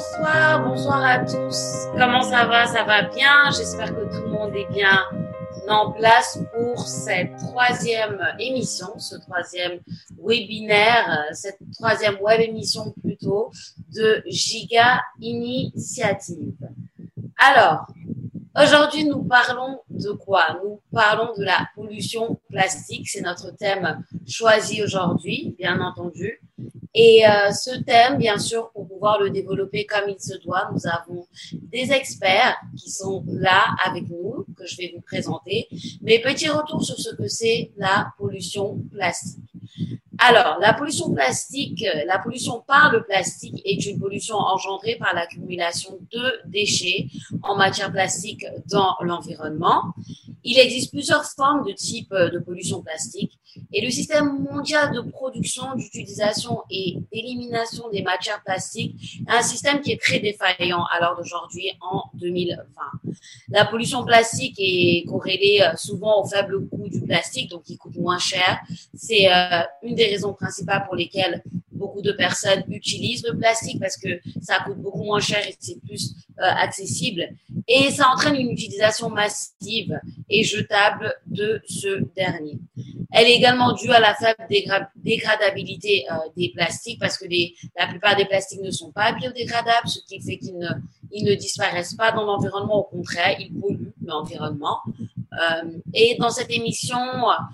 Bonsoir, bonsoir à tous. Comment ça va? Ça va bien? J'espère que tout le monde est bien en place pour cette troisième émission, ce troisième webinaire, cette troisième web émission plutôt de Giga Initiative. Alors, aujourd'hui, nous parlons de quoi? Nous parlons de la pollution plastique. C'est notre thème choisi aujourd'hui, bien entendu. Et euh, ce thème, bien sûr, pour pouvoir le développer comme il se doit, nous avons des experts qui sont là avec nous, que je vais vous présenter. Mais petit retour sur ce que c'est la pollution plastique. Alors, la pollution plastique, la pollution par le plastique est une pollution engendrée par l'accumulation de déchets en matière plastique dans l'environnement. Il existe plusieurs formes de type de pollution plastique et le système mondial de production, d'utilisation et d'élimination des matières plastiques est un système qui est très défaillant à l'heure d'aujourd'hui en 2020. La pollution plastique est corrélée euh, souvent au faible coût du plastique, donc il coûte moins cher. C'est euh, une des raisons principales pour lesquelles beaucoup de personnes utilisent le plastique parce que ça coûte beaucoup moins cher et c'est plus euh, accessible. Et ça entraîne une utilisation massive et jetable de ce dernier. Elle est également due à la faible dégradabilité euh, des plastiques parce que la plupart des plastiques ne sont pas biodégradables, ce qui fait qu'ils ne, disparaissent pas dans l'environnement. Au contraire, ils polluent l'environnement. Euh, et dans cette émission,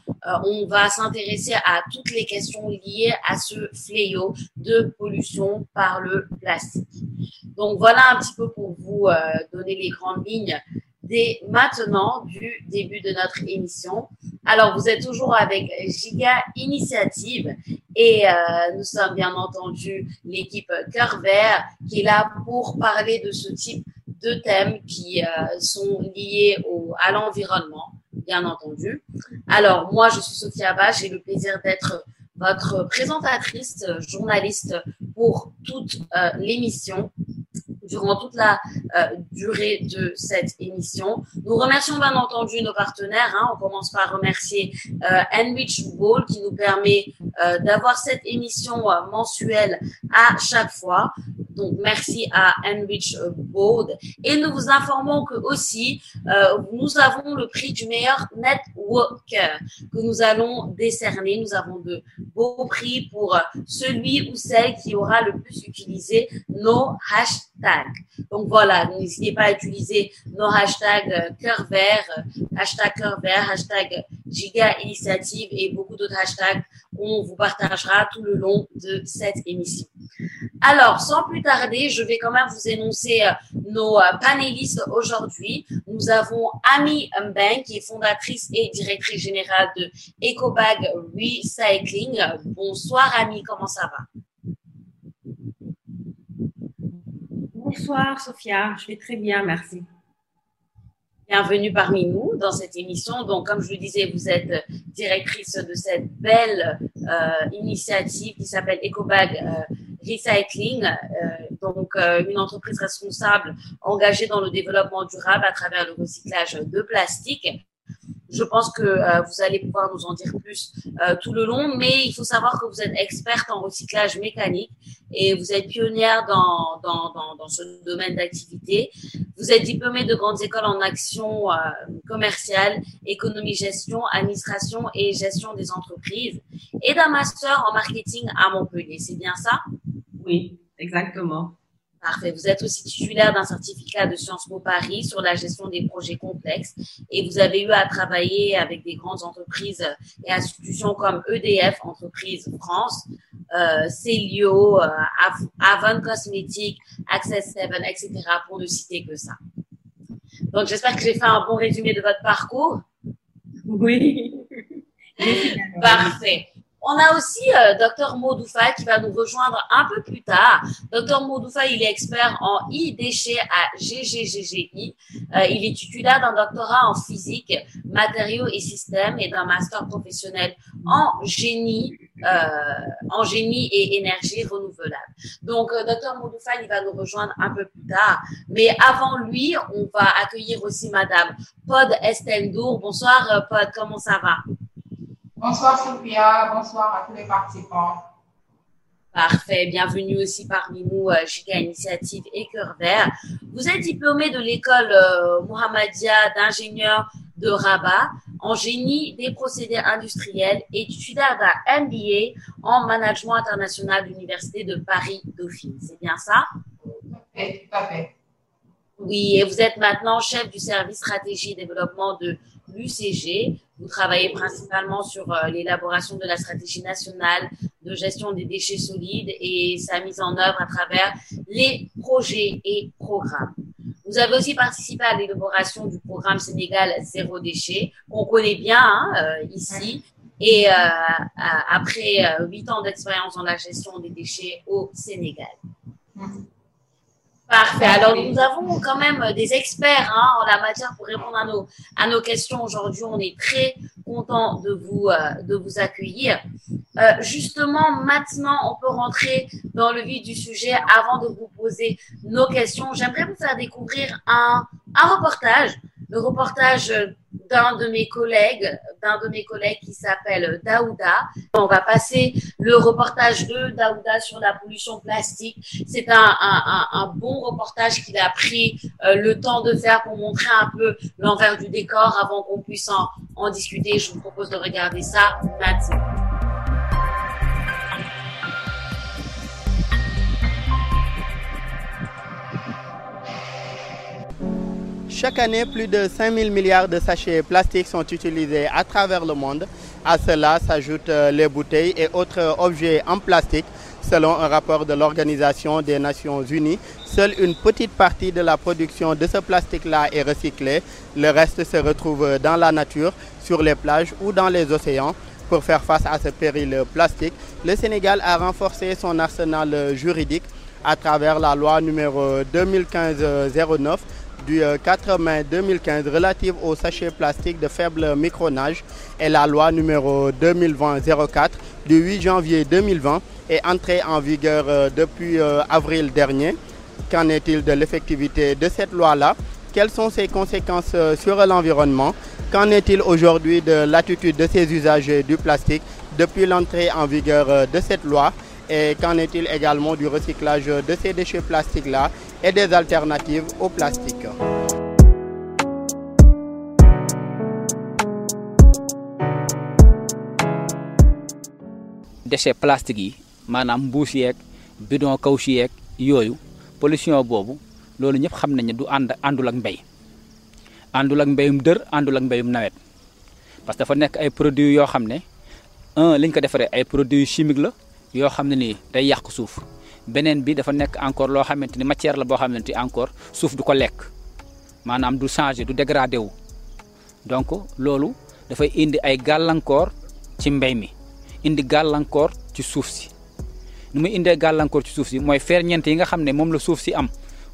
euh, on va s'intéresser à toutes les questions liées à ce fléau de pollution par le plastique. Donc voilà un petit peu pour vous donner les grandes lignes dès maintenant du début de notre émission. Alors, vous êtes toujours avec Giga Initiative et euh, nous sommes bien entendu l'équipe Cœur Vert qui est là pour parler de ce type de thèmes qui euh, sont liés au, à l'environnement, bien entendu. Alors, moi, je suis Sophia Abba, j'ai le plaisir d'être votre présentatrice, journaliste pour toute euh, l'émission durant toute la euh, durée de cette émission. Nous remercions bien entendu nos partenaires. Hein. On commence par remercier euh, Enrich Ball qui nous permet euh, d'avoir cette émission euh, mensuelle à chaque fois. Donc, merci à Enrich Board. Et nous vous informons que aussi, euh, nous avons le prix du meilleur networker que nous allons décerner. Nous avons de beaux prix pour celui ou celle qui aura le plus utilisé nos hashtags. Donc voilà, n'hésitez pas à utiliser nos hashtags cœur vert, hashtag cœur vert, hashtag giga initiative et beaucoup d'autres hashtags qu'on vous partagera tout le long de cette émission. Alors, sans plus tarder, je vais quand même vous énoncer euh, nos euh, panélistes aujourd'hui. Nous avons Ami Mbeng, qui est fondatrice et directrice générale de EcoBag Recycling. Bonsoir Ami, comment ça va? Bonsoir Sophia, je vais très bien, merci. Bienvenue parmi nous dans cette émission. Donc, comme je le disais, vous êtes directrice de cette belle euh, initiative qui s'appelle EcoBag euh, Recycling, euh, donc euh, une entreprise responsable engagée dans le développement durable à travers le recyclage de plastique. Je pense que euh, vous allez pouvoir nous en dire plus tout le long, mais il faut savoir que vous êtes experte en recyclage mécanique et vous êtes pionnière dans, dans, dans, ce domaine d'activité. Vous êtes diplômée de grandes écoles en action commerciale, économie, gestion, administration et gestion des entreprises et d'un master en marketing à Montpellier. C'est bien ça? Oui, exactement. Parfait. Vous êtes aussi titulaire d'un certificat de Sciences Po Paris sur la gestion des projets complexes et vous avez eu à travailler avec des grandes entreprises et institutions comme EDF, Entreprise France, euh, Célio, euh, Avon Cosmetics, Access 7, etc. pour ne citer que ça. Donc, j'espère que j'ai fait un bon résumé de votre parcours. Oui. Parfait. On a aussi euh, Dr Maudoufa qui va nous rejoindre un peu plus tard. Dr Maudoufa, il est expert en e-déchets à GGGGI. Euh, il est titulaire d'un doctorat en physique, matériaux et systèmes et d'un master professionnel en génie, euh, en génie et énergie renouvelable. Donc, euh, Dr Maudoufa, il va nous rejoindre un peu plus tard. Mais avant lui, on va accueillir aussi Madame Pod Estendour. Bonsoir Pod, comment ça va? Bonsoir Sophia, bonsoir à tous les participants. Parfait. Bienvenue aussi parmi nous, euh, Giga Initiative et Cœur Vert. Vous êtes diplômé de l'école euh, Mohammedia d'ingénieur de Rabat en génie des procédés industriels et titulaire d'un MBA en management international de l'Université de Paris-Dauphine. C'est bien ça? Oui, et vous êtes maintenant chef du service stratégie et développement de l'UCG. Vous travaillez principalement sur euh, l'élaboration de la stratégie nationale de gestion des déchets solides et sa mise en œuvre à travers les projets et programmes. Vous avez aussi participé à l'élaboration du programme Sénégal zéro déchet, qu'on connaît bien hein, euh, ici. Et euh, après huit ans d'expérience dans la gestion des déchets au Sénégal. Parfait. Alors, nous avons quand même des experts hein, en la matière pour répondre à nos, à nos questions aujourd'hui. On est très content de vous, euh, de vous accueillir. Euh, justement, maintenant, on peut rentrer dans le vif du sujet avant de vous poser nos questions. J'aimerais vous faire découvrir un, un reportage, le reportage d'un de mes collègues, d'un de mes collègues qui s'appelle Daouda. On va passer le reportage de Daouda sur la pollution plastique. C'est un, un, un, bon reportage qu'il a pris euh, le temps de faire pour montrer un peu l'envers du décor avant qu'on puisse en, en discuter. Je vous propose de regarder ça maintenant. Chaque année, plus de 5 000 milliards de sachets plastiques sont utilisés à travers le monde. À cela s'ajoutent les bouteilles et autres objets en plastique. Selon un rapport de l'Organisation des Nations Unies, seule une petite partie de la production de ce plastique-là est recyclée. Le reste se retrouve dans la nature, sur les plages ou dans les océans. Pour faire face à ce péril plastique, le Sénégal a renforcé son arsenal juridique à travers la loi numéro 2015-09 du 4 mai 2015 relative aux sachets plastiques de faible micronage et la loi numéro 2020-04 du 8 janvier 2020 est entrée en vigueur depuis avril dernier. Qu'en est-il de l'effectivité de cette loi-là? Quelles sont ses conséquences sur l'environnement? Qu'en est-il aujourd'hui de l'attitude de ces usagers du plastique depuis l'entrée en vigueur de cette loi? Et qu'en est-il également du recyclage de ces déchets plastiques-là? Et des alternatives au plastique. Déchets plastiques yi bidon pollution boobu loolu ñëpp xam nañu du ànd àndul ak parce que dafa ay produits yoo un li ñu ko produits chimiques la beneen bi dafa nekk encore loo xamante ni matière la boo xamante ni encore suuf du ko lekk. Maanaam du changer du dégradé wu. Donc loolu dafay indi ay gàllankoor ci mbéy mi indi gàllankoor ci suuf si. Nu muy indee gàllankoor ci suuf si mooy ferñeent yi nga xam ne moom la suuf si am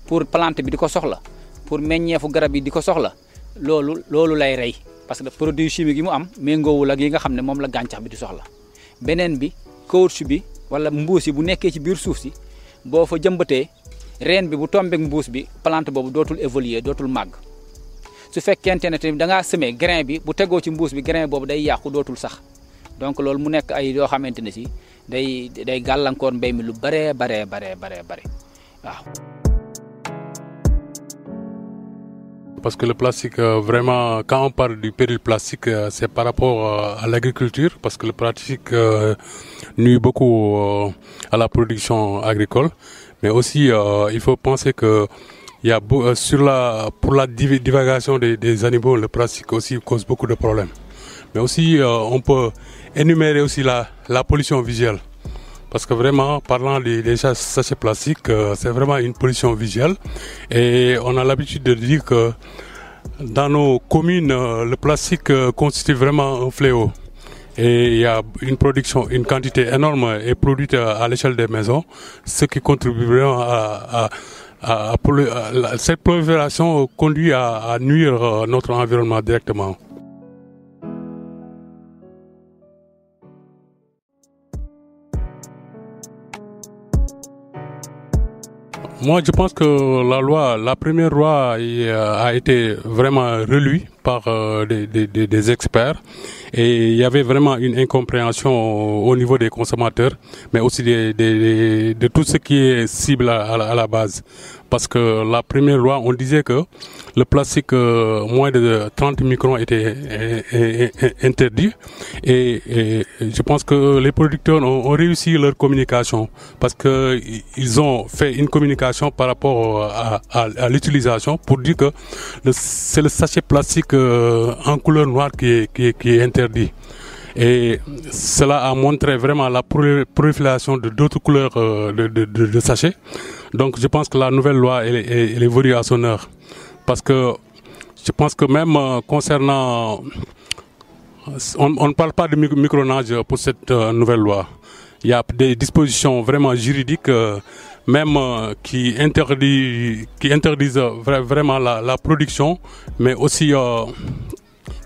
pour plante bi di ko soxla pour meññeefu garab yi di ko soxla loolu loolu lay rey. Parce que produit chimique yi mu am méngoowul ak yi nga xam ne moom la gàncax bi di soxla. Beneen bi caoutchouc bi wala mbuus yi bu nekkee ci biir suuf si boo fa jëmbatee reen bi bu tombeek mbuus bi plante boobu dootul évoluer dootul màgg. Su fekkente ne tamit da ngaa semé grain bi bu tegoo ci mbuus bi grain boobu day yàqu dootul sax. Donc loolu mu nekk ay yoo xamante ne si day day gàllankoor mbéy mi lu baree baree baree baree bare waaw. Parce que le plastique, euh, vraiment, quand on parle du péril plastique, euh, c'est par rapport euh, à l'agriculture, parce que le plastique nuit beaucoup à la production agricole. Mais aussi, il faut penser que y a sur la pour la divagation des, des, animaux, le plastique aussi cause beaucoup de problèmes. Mais aussi, on peut énumérer aussi la, la pollution visuelle. Parce que vraiment, parlant des, sachets plastiques, euh, c'est vraiment une pollution visuelle. Et on a l'habitude de dire que dans nos communes, euh, le plastique euh, constitue vraiment un fléau. Et il y a une production, une quantité énorme est produite à, l'échelle des maisons, ce qui contribue vraiment à cette prolifération conduit à, nuire notre environnement directement. Moi, je pense que la loi, la première loi a été vraiment relue par euh, des, experts et il y avait vraiment une incompréhension au, niveau des consommateurs, mais aussi de tout ce qui est cible à, la base parce que la première loi, on disait que le plastique euh, moins de 30 microns était interdit. Et, je pense que les producteurs ont, réussi leur communication parce que ils ont fait une communication par rapport à, l'utilisation pour dire que c'est le sachet plastique euh, en couleur noire qui est, qui est interdit. Et cela a montré vraiment la prolifération de d'autres couleurs euh, de, sachets. Donc je pense que la nouvelle loi, elle, elle, évolue à son heure. Parce que je pense que même euh, concernant... On, ne parle pas de micronage pour cette euh, nouvelle loi. Il y a des dispositions vraiment juridiques, même qui, interdit, qui interdisent vraiment la, production, mais aussi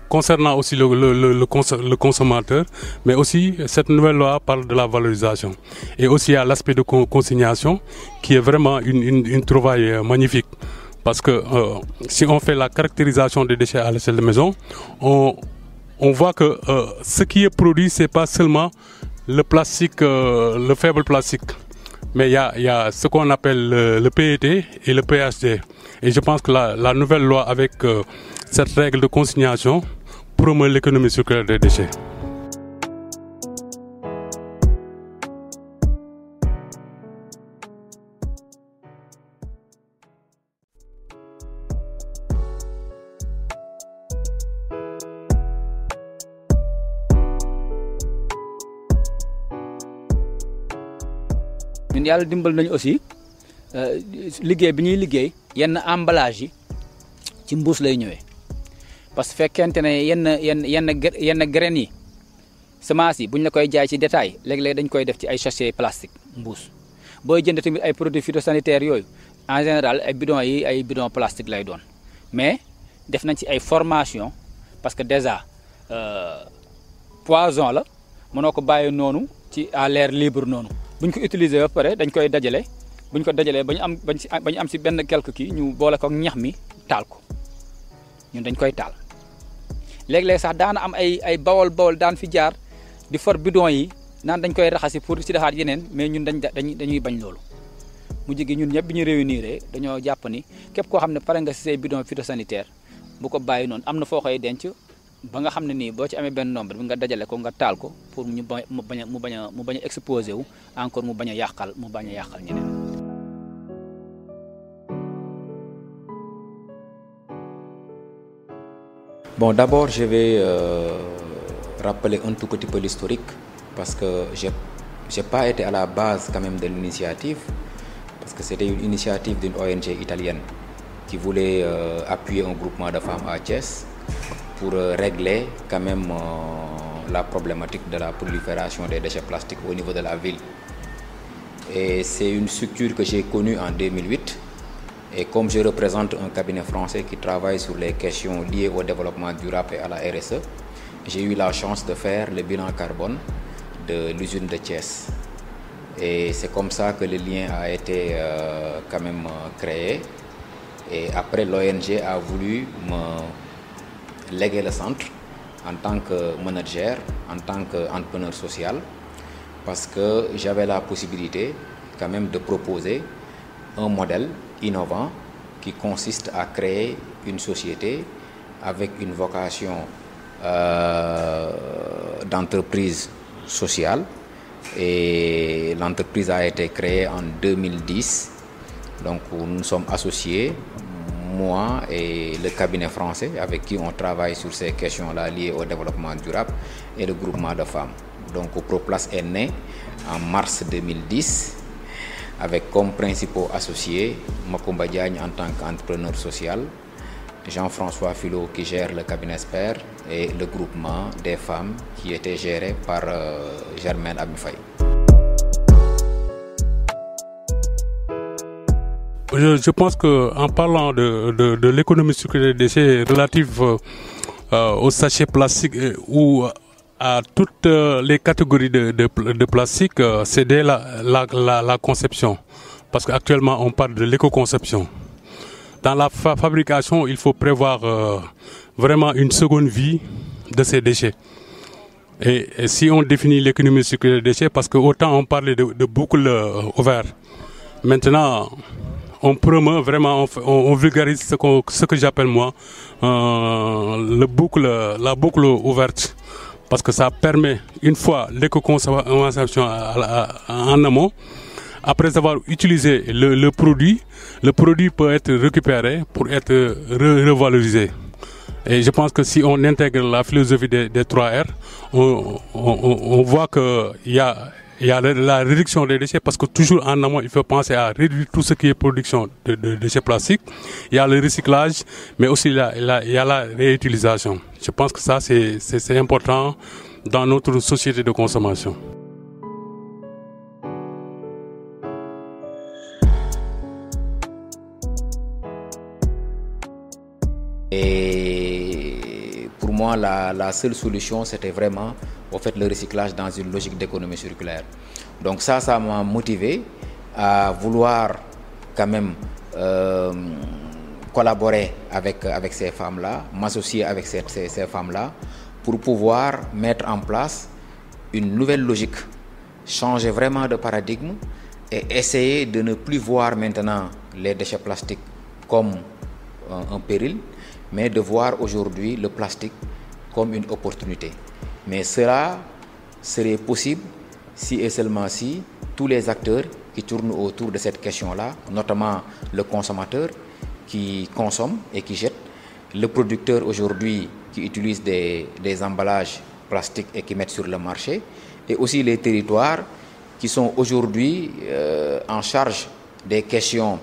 concernant aussi le, le, consommateur, mais aussi cette nouvelle loi parle de la valorisation. Et aussi à l'aspect de consignation, qui est vraiment une, une, une trouvaille euh, magnifique. Parce que euh, si on fait la caractérisation des déchets à l'échelle de maison, on, on voit que euh, ce qui est produit, c'est pas seulement le plastique, le faible plastique, mais il y a, ce qu'on appelle le, PET et le PHD. Et je pense que la, la nouvelle loi avec cette règle de consignation promeut l'économie circulaire des déchets. Ñun yàlla dimbal aussi euh, liggéey bi ñuy liggéey yenn emballage yi ci mbuus parce que fekkente graines yi semence yi bu ñu la koy plastique mbuus. Produits phytosanitaires en général ay bidons yi ay bidons plastique mais def nañ ci ay formation parce que déjà euh, poison la mënoo ko bàyyi à l'air libre bu ñu ko utiliser ba pare dañ koy dajale. bu ñu ko dajalee ba ñu am bañ si ba ñu am si benn quelque kii ñu boole ko ñax mi taal ko. ñun dañ koy taal. léeg-léeg sax daana am ay ay bawol bawol daan fi jaar di for bidon yi naan dañ koy raxasi pour si defaat yeneen mais ñun dañ dañuy bañ loolu. Mu jigi ñun ñëpp bi ñu réunir dañoo jàpp ni képp koo xam ne pare nga si say bidon phytosanitaire bu ko bàyyi noonu am na foo koy denc ba nga xam ne nii boo ci amee benn nombre bi nga dajale ko nga taal ko pour ñu mu bañ a mu bañ a mu bañ a exposé wu encore mu bañ a mu bañ a ñeneen. Bon, d'abord, je vais euh, rappeler un tout petit peu l'historique parce que je n'ai pas été à la base quand même de l'initiative parce que c'était une initiative d'une ONG italienne qui voulait euh, appuyer un groupement de femmes à Thiès pour euh, régler quand même euh, la problématique de la prolifération des déchets plastiques au niveau de la ville. Et c'est une structure que j'ai connue en 2008 et comme je représente un cabinet français qui travaille sur les questions liées au développement durable et à la RSE, j'ai eu la chance de faire le bilan carbone de l'usine de Thiès. Et c'est comme ça que le lien a été euh, quand même créé. Et après, l'ONG a voulu me léguer le centre en tant que manager, en tant qu'entrepreneur social, parce que j'avais la possibilité quand même de proposer un modèle innovant qui consiste à créer une société avec une vocation euh, d'entreprise sociale. Et l'entreprise a été créée en 2010. Donc nous sommes associés, moi et le cabinet français avec qui on travaille sur ces questions-là liées au développement durable et le groupement de femmes. Donc ProPlace est né en mars 2010 avec comme principaux associés Makumba Diagne en tant qu'entrepreneur social, Jean-François Philo qui gère le cabinet SPER et le groupement des femmes qui était géré par euh, Germaine Abifay. Je, pense qu'en parlant de, l'économie circulaire des déchets relative euh, euh, aux sachets plastiques ou à toutes euh, les catégories de, de, plastique, c'est dès la, la, conception. Parce qu'actuellement, on parle de l'éco-conception. Dans la fabrication, il faut prévoir vraiment une seconde vie de ces déchets. Et, si on définit l'économie circulaire des déchets, parce que autant on parlait de, de boucle euh, ouverte, maintenant on promeut vraiment, on, vulgarise ce, que j'appelle moi euh, le boucle, la boucle ouverte. Parce que ça permet, une fois l'éco-consommation en amont, après avoir utilisé le, produit, le produit peut être récupéré pour être re- revalorisé. Et je pense que si on intègre la philosophie des, des 3 R, on- on voit qu'il y a, il y a la, réduction des déchets parce que toujours en amont, il faut penser à réduire tout ce qui est production de, de déchets plastiques. Il y a le recyclage, mais aussi la- il y a la réutilisation. Je pense que ça, c'est important dans notre société de consommation. Et moi, la, seule solution, c'était vraiment au fait, le recyclage dans une logique d'économie circulaire. Donc ça, ça m'a motivé à vouloir quand même euh, collaborer avec, avec ces femmes-là, m'associer avec ces, ces- femmes-là, pour pouvoir mettre en place une nouvelle logique, changer vraiment de paradigme et essayer de ne plus voir maintenant les déchets plastiques comme un péril, mais de voir aujourd'hui le plastique comme une opportunité. Mais cela serait possible si et seulement si tous les acteurs qui tournent autour de cette question-là, notamment le consommateur qui consomme et qui jette, le producteur aujourd'hui qui utilise des, emballages plastiques et qui mettent sur le marché, et aussi les territoires qui sont aujourd'hui euh, en charge des questions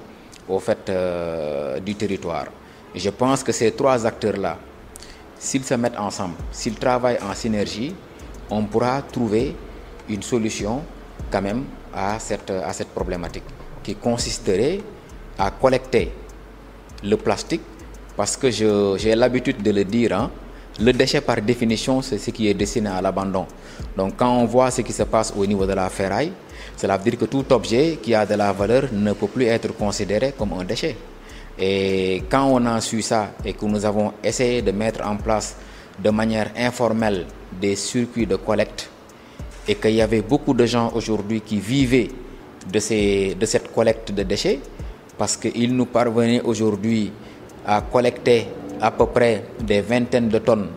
au fait euh, du territoire. Je pense que ces trois acteurs-là, s'ils se mettent ensemble, s'ils travaillent en synergie, on pourra trouver une solution quand même à cette, à cette problématique qui consisterait à collecter le plastique parce que j'ai l'habitude de le dire, hein, le déchet par définition c'est ce qui est destiné à l'abandon. Donc quand on voit ce qui se passe au niveau de la ferraille, cela veut dire que tout objet qui a de la valeur ne peut plus être considéré comme un déchet. Et quand on a su ça et que nous avons essayé de mettre en place de manière informelle des circuits de collecte et qu'il y avait beaucoup de gens aujourd'hui qui vivaient de, ces, de cette collecte de déchets parce qu'il nous parvenait aujourd'hui à collecter à peu près des vingtaines de tonnes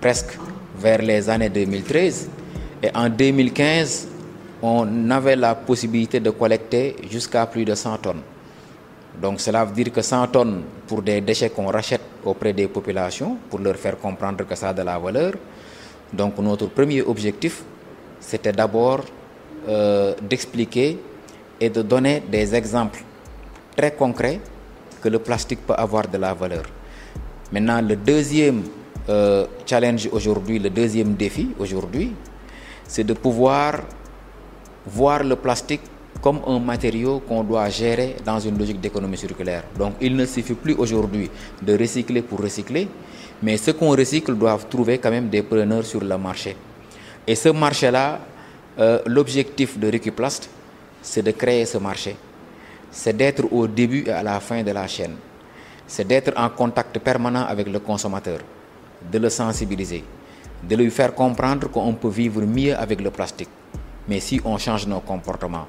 presque vers les années 2013 et en 2015 on avait la possibilité de collecter jusqu'à plus de 100 tonnes. Donc cela veut dire que 100 tonnes pour des déchets qu'on rachète auprès des populations pour leur faire comprendre que ça a de la valeur. Donc notre premier objectif, c'était d'abord euh, d'expliquer et de donner des exemples très concrets que le plastique peut avoir de la valeur. Maintenant, le deuxième euh, challenge aujourd'hui, le deuxième défi aujourd'hui, c'est de pouvoir voir le plastique comme un matériau qu'on doit gérer dans une logique d'économie circulaire. Donc il ne suffit plus aujourd'hui de recycler pour recycler, mais ce qu'on recycle doivent trouver quand même des preneurs sur le marché. Et ce marché-là, euh, l'objectif de Recuplast, c'est de créer ce marché. C'est d'être au début et à la fin de la chaîne. C'est d'être en contact permanent avec le consommateur, de le sensibiliser, de lui faire comprendre qu'on peut vivre mieux avec le plastique. Mais si on change nos comportements,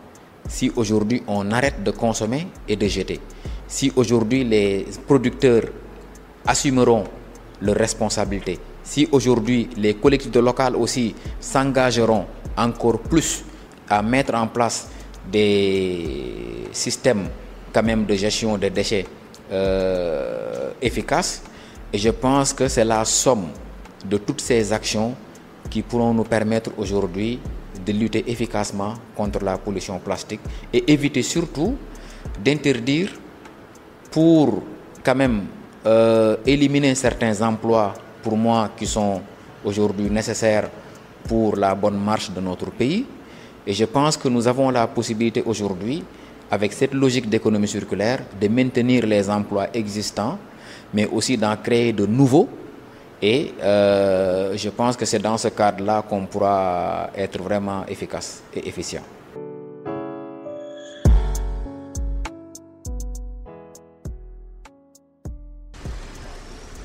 si aujourd'hui on arrête de consommer et de jeter, si aujourd'hui les producteurs assumeront leurs responsabilités, si aujourd'hui les collectivités locales aussi s'engageront encore plus à mettre en place des systèmes quand même de gestion des déchets euh, efficaces, et je pense que c'est la somme de toutes ces actions qui pourront nous permettre aujourd'hui de lutter efficacement contre la pollution plastique et éviter surtout d'interdire pour quand même euh, éliminer certains emplois pour moi qui sont aujourd'hui nécessaires pour la bonne marche de notre pays. Et je pense que nous avons la possibilité aujourd'hui, avec cette logique d'économie circulaire, de maintenir les emplois existants, mais aussi d'en créer de nouveaux. Et euh, je pense que c'est dans ce cadre-là qu'on pourra être vraiment efficace et efficient.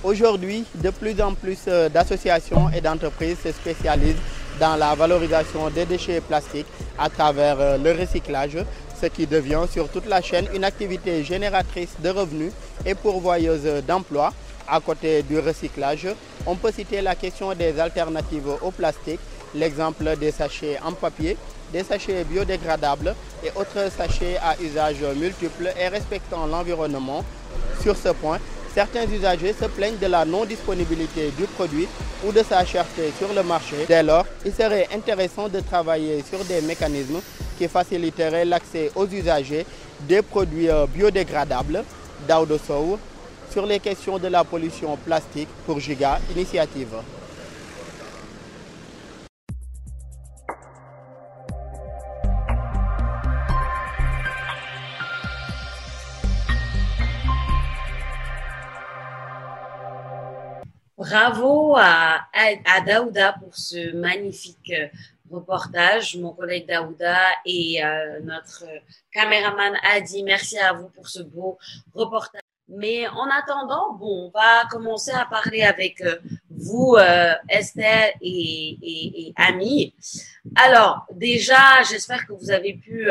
Aujourd'hui, de plus en plus euh, d'associations et d'entreprises se spécialisent dans la valorisation des déchets plastiques à travers euh, le recyclage, ce qui devient sur toute la chaîne une activité génératrice de revenus et pourvoyeuse d'emplois. À côté du recyclage, on peut citer la question des alternatives au plastique, l'exemple des sachets en papier, des sachets biodégradables et autres sachets à usage multiple et respectant l'environnement. Sur ce point, certains usagers se plaignent de la non-disponibilité du produit ou de sa cherté sur le marché. Dès lors, il serait intéressant de travailler sur des mécanismes qui faciliteraient l'accès aux usagers des produits euh, biodégradables. Daudo Sow, sur les questions de la pollution plastique pour Giga Initiative. Bravo à, Daouda pour ce magnifique euh, reportage, mon collègue Daouda et euh, notre caméraman Adi. Merci à vous pour ce beau reportage. Mais en attendant, bon, on va commencer à parler avec euh, vous, Esther et, et, et Ami. Alors, déjà, j'espère que vous avez pu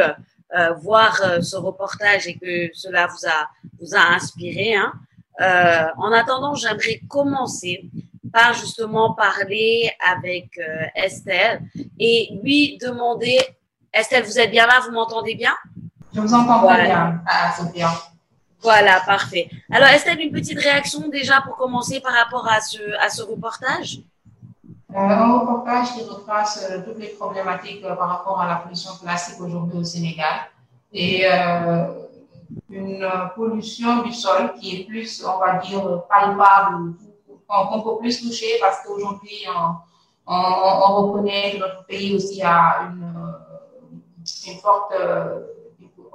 voir ce reportage et que cela vous a vous a inspiré. Hein. Euh, en attendant, j'aimerais commencer par justement parler avec euh, Estelle et lui demander, Estelle, vous êtes bien là, vous m'entendez bien? Je vous entends bien, ah, Sophia. Voilà, parfait. Alors Estelle, une petite réaction déjà pour commencer par rapport à ce, à ce reportage? Euh, Un reportage qui retrace euh, toutes les problématiques euh, par rapport à la pollution plastique aujourd'hui au Sénégal. Et une pollution du sol qui est plus, on va dire, palpable, qu'on peut plus toucher parce qu'aujourd'hui, on, on, reconnaît que notre pays aussi a une, une forte,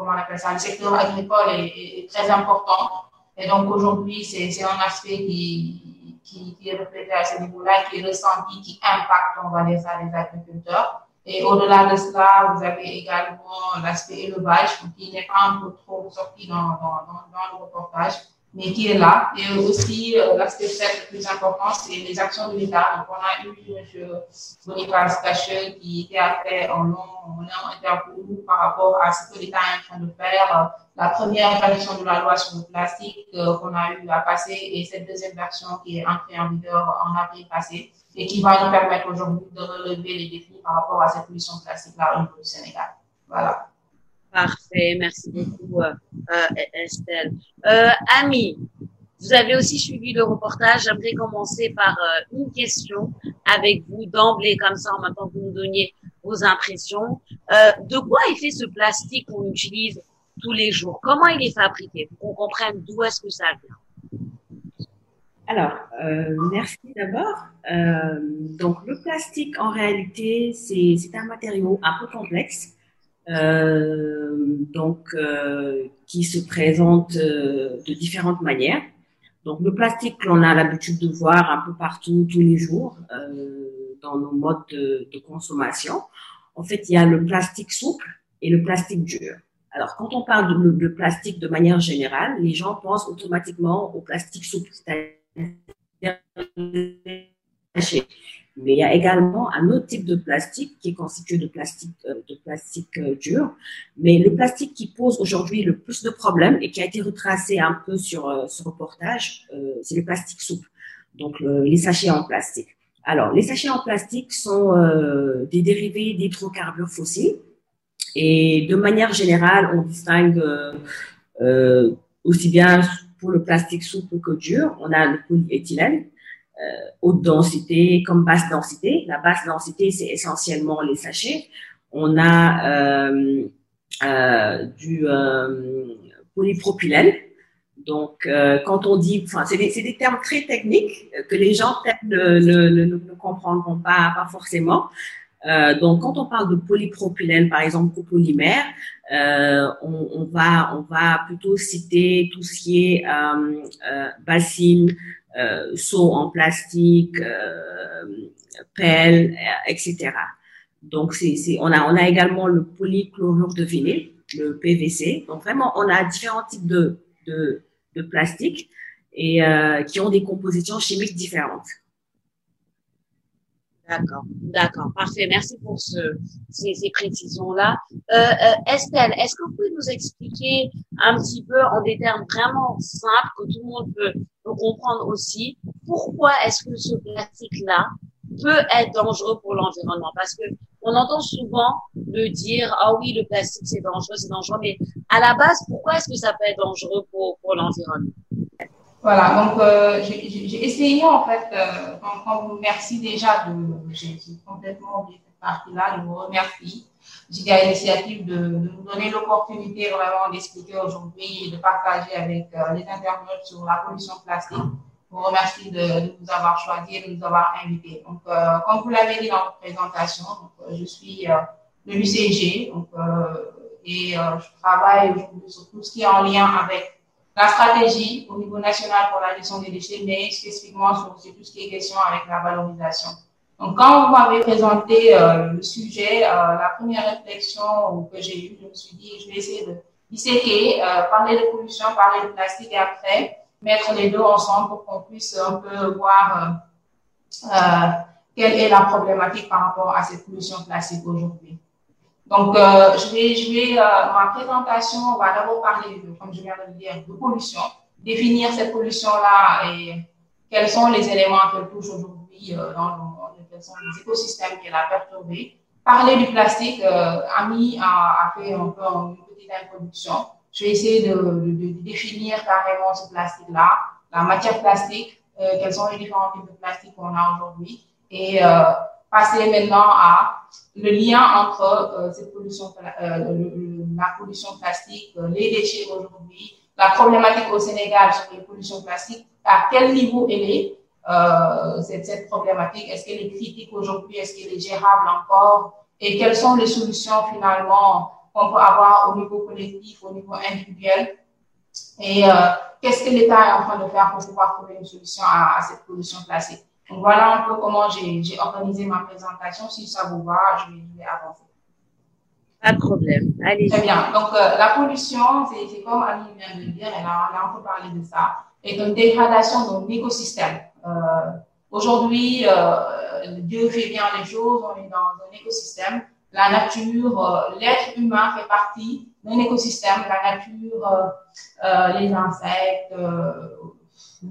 comment on appelle ça, le secteur agricole est, très important. Et donc aujourd'hui, c'est un aspect qui, est reflété à ce niveau-là, qui est ressenti, qui impacte, on va dire les agriculteurs. Et au-delà de cela, vous avez également l'aspect élevage qui n'est pas un peu trop sorti dans, le reportage, mais qui est là. Et aussi, euh, l'aspect le plus important, c'est les actions de l'État. Donc, on a eu M. Boniface Cacheux qui était fait en long, en long interview par rapport à ce que l'État est en train de faire. La première version de la loi sur le plastique euh, qu'on a eu à passer et cette deuxième version qui est entrée en vigueur en avril passé et qui va nous permettre aujourd'hui de relever les défis par rapport à cette pollution plastique-là au niveau du Sénégal. Voilà. Parfait, merci beaucoup euh, euh Estelle. Euh, Ami, vous avez aussi suivi le reportage. J'aimerais commencer par euh, une question avec vous d'emblée, comme ça, en même que vous nous donniez vos impressions. Euh, de quoi est fait ce plastique qu'on utilise tous les jours? Comment il est fabriqué? Pour qu'on comprenne d'où est-ce que ça vient. Alors, euh, merci d'abord. Euh, donc, le plastique, en réalité, c'est un matériau un peu complexe, euh, donc euh, qui se présente euh, de différentes manières. Donc, le plastique l'on a l'habitude de voir un peu partout, tous les jours, dans nos modes de, de, consommation. En fait, il y a le plastique souple et le plastique dur. Alors, quand on parle de, de plastique de manière générale, les gens pensent automatiquement au plastique souple, c'est-à-dire mais il y a également un autre type de plastique qui est constitué de plastique, euh, de plastique euh, dur. Mais le plastique qui pose aujourd'hui le plus de problèmes et qui a été retracé un peu sur euh, ce reportage, c'est le plastique souple. Donc les sachets en plastique. Alors les sachets en plastique sont des dérivés d'hydrocarbures fossiles et de manière générale on distingue aussi bien pour le plastique souple que dur, on a le polyéthylène, haute densité comme basse densité. La basse densité, c'est essentiellement les sachets. On a euh, euh, du euh, polypropylène. Donc, euh, quand on dit, enfin, c'est des, des, termes très techniques que les gens ne, ne, ne, ne, comprendront pas, pas forcément. Euh, donc, quand on parle de polypropylène, par exemple, copolymère, euh, on, on, va on va plutôt citer tout ce qui est euh, euh bassine, euh, seau en plastique, euh, pelle, etc. Donc, c'est on a on a également le polychlorure de vinyle, le PVC. Donc, vraiment, on a différents types de de, de plastique. et euh, qui ont des compositions chimiques différentes. D'accord, d'accord, parfait. Merci pour ce, ces, précisions-là. Euh, euh, Estelle, est-ce que vous pouvez nous expliquer un petit peu en des termes vraiment simples que tout le monde peut, comprendre aussi, pourquoi est-ce que ce plastique-là peut être dangereux pour l'environnement? Parce que on entend souvent le dire, ah oui, le plastique c'est dangereux, c'est dangereux, mais à la base, pourquoi est-ce que ça peut être dangereux pour l'environnement? Voilà, donc euh, j'ai essayé en fait, euh, quand, vous merci déjà de, j'ai complètement oublié cette partie-là, je vous remercie. J'ai eu l'initiative de, de, nous donner l'opportunité vraiment d'expliquer aujourd'hui et de partager avec euh, les internautes sur la pollution plastique. Je vous remercie de, de nous avoir choisi et de nous avoir invités. Donc, euh, comme vous l'avez dit dans votre présentation, euh, je suis de l'UCG donc, et je travaille sur tout ce qui est en lien avec la stratégie au niveau national pour la gestion des déchets, mais spécifiquement sur, tout ce qui est question avec la valorisation. Donc, quand vous m'avez présenté euh, le sujet, euh, la première réflexion que j'ai eue, je me suis dit, je vais essayer de disséquer, euh, parler de pollution, parler de plastique et après mettre les deux ensemble pour qu'on puisse un peu voir quelle est la problématique par rapport à cette pollution plastique aujourd'hui. Donc, euh, je vais, je vais euh, ma présentation, on va d'abord parler, comme je viens de le dire, de pollution, définir cette pollution-là et quels sont les éléments qu'elle touche aujourd'hui euh, dans le monde, quels sont les écosystèmes qu'elle a perturbés. Parler du plastique, euh, Ami a, a, fait un peu une petite introduction. Je vais essayer de, de, de définir carrément ce plastique-là, la matière plastique, euh, quels sont les différents types de plastique qu'on a aujourd'hui et euh, passer maintenant à le lien entre euh, euh, la pollution plastique, euh, les déchets aujourd'hui, la problématique au Sénégal sur les pollutions plastiques, à quel niveau elle est, euh, cette, problématique, est-ce qu'elle est critique aujourd'hui, est-ce qu'elle est gérable encore, et quelles sont les solutions finalement qu'on peut avoir au niveau collectif, au niveau individuel, et qu'est-ce que l'État est en train de faire pour pouvoir trouver une solution à cette pollution plastique? Donc voilà un peu comment j'ai organisé ma présentation. Si ça vous va, je vais, je vais avancer. Pas de problème. Allez. Très bien. Donc euh, la pollution, c'est comme Annie vient de le dire, elle a, elle a un peu parlé de ça, est une dégradation de l'écosystème. Euh, Aujourd'hui, euh, Dieu fait bien les choses, on est dans un écosystème. La nature, euh, l'être humain fait partie d'un écosystème. La nature, euh, euh, les insectes,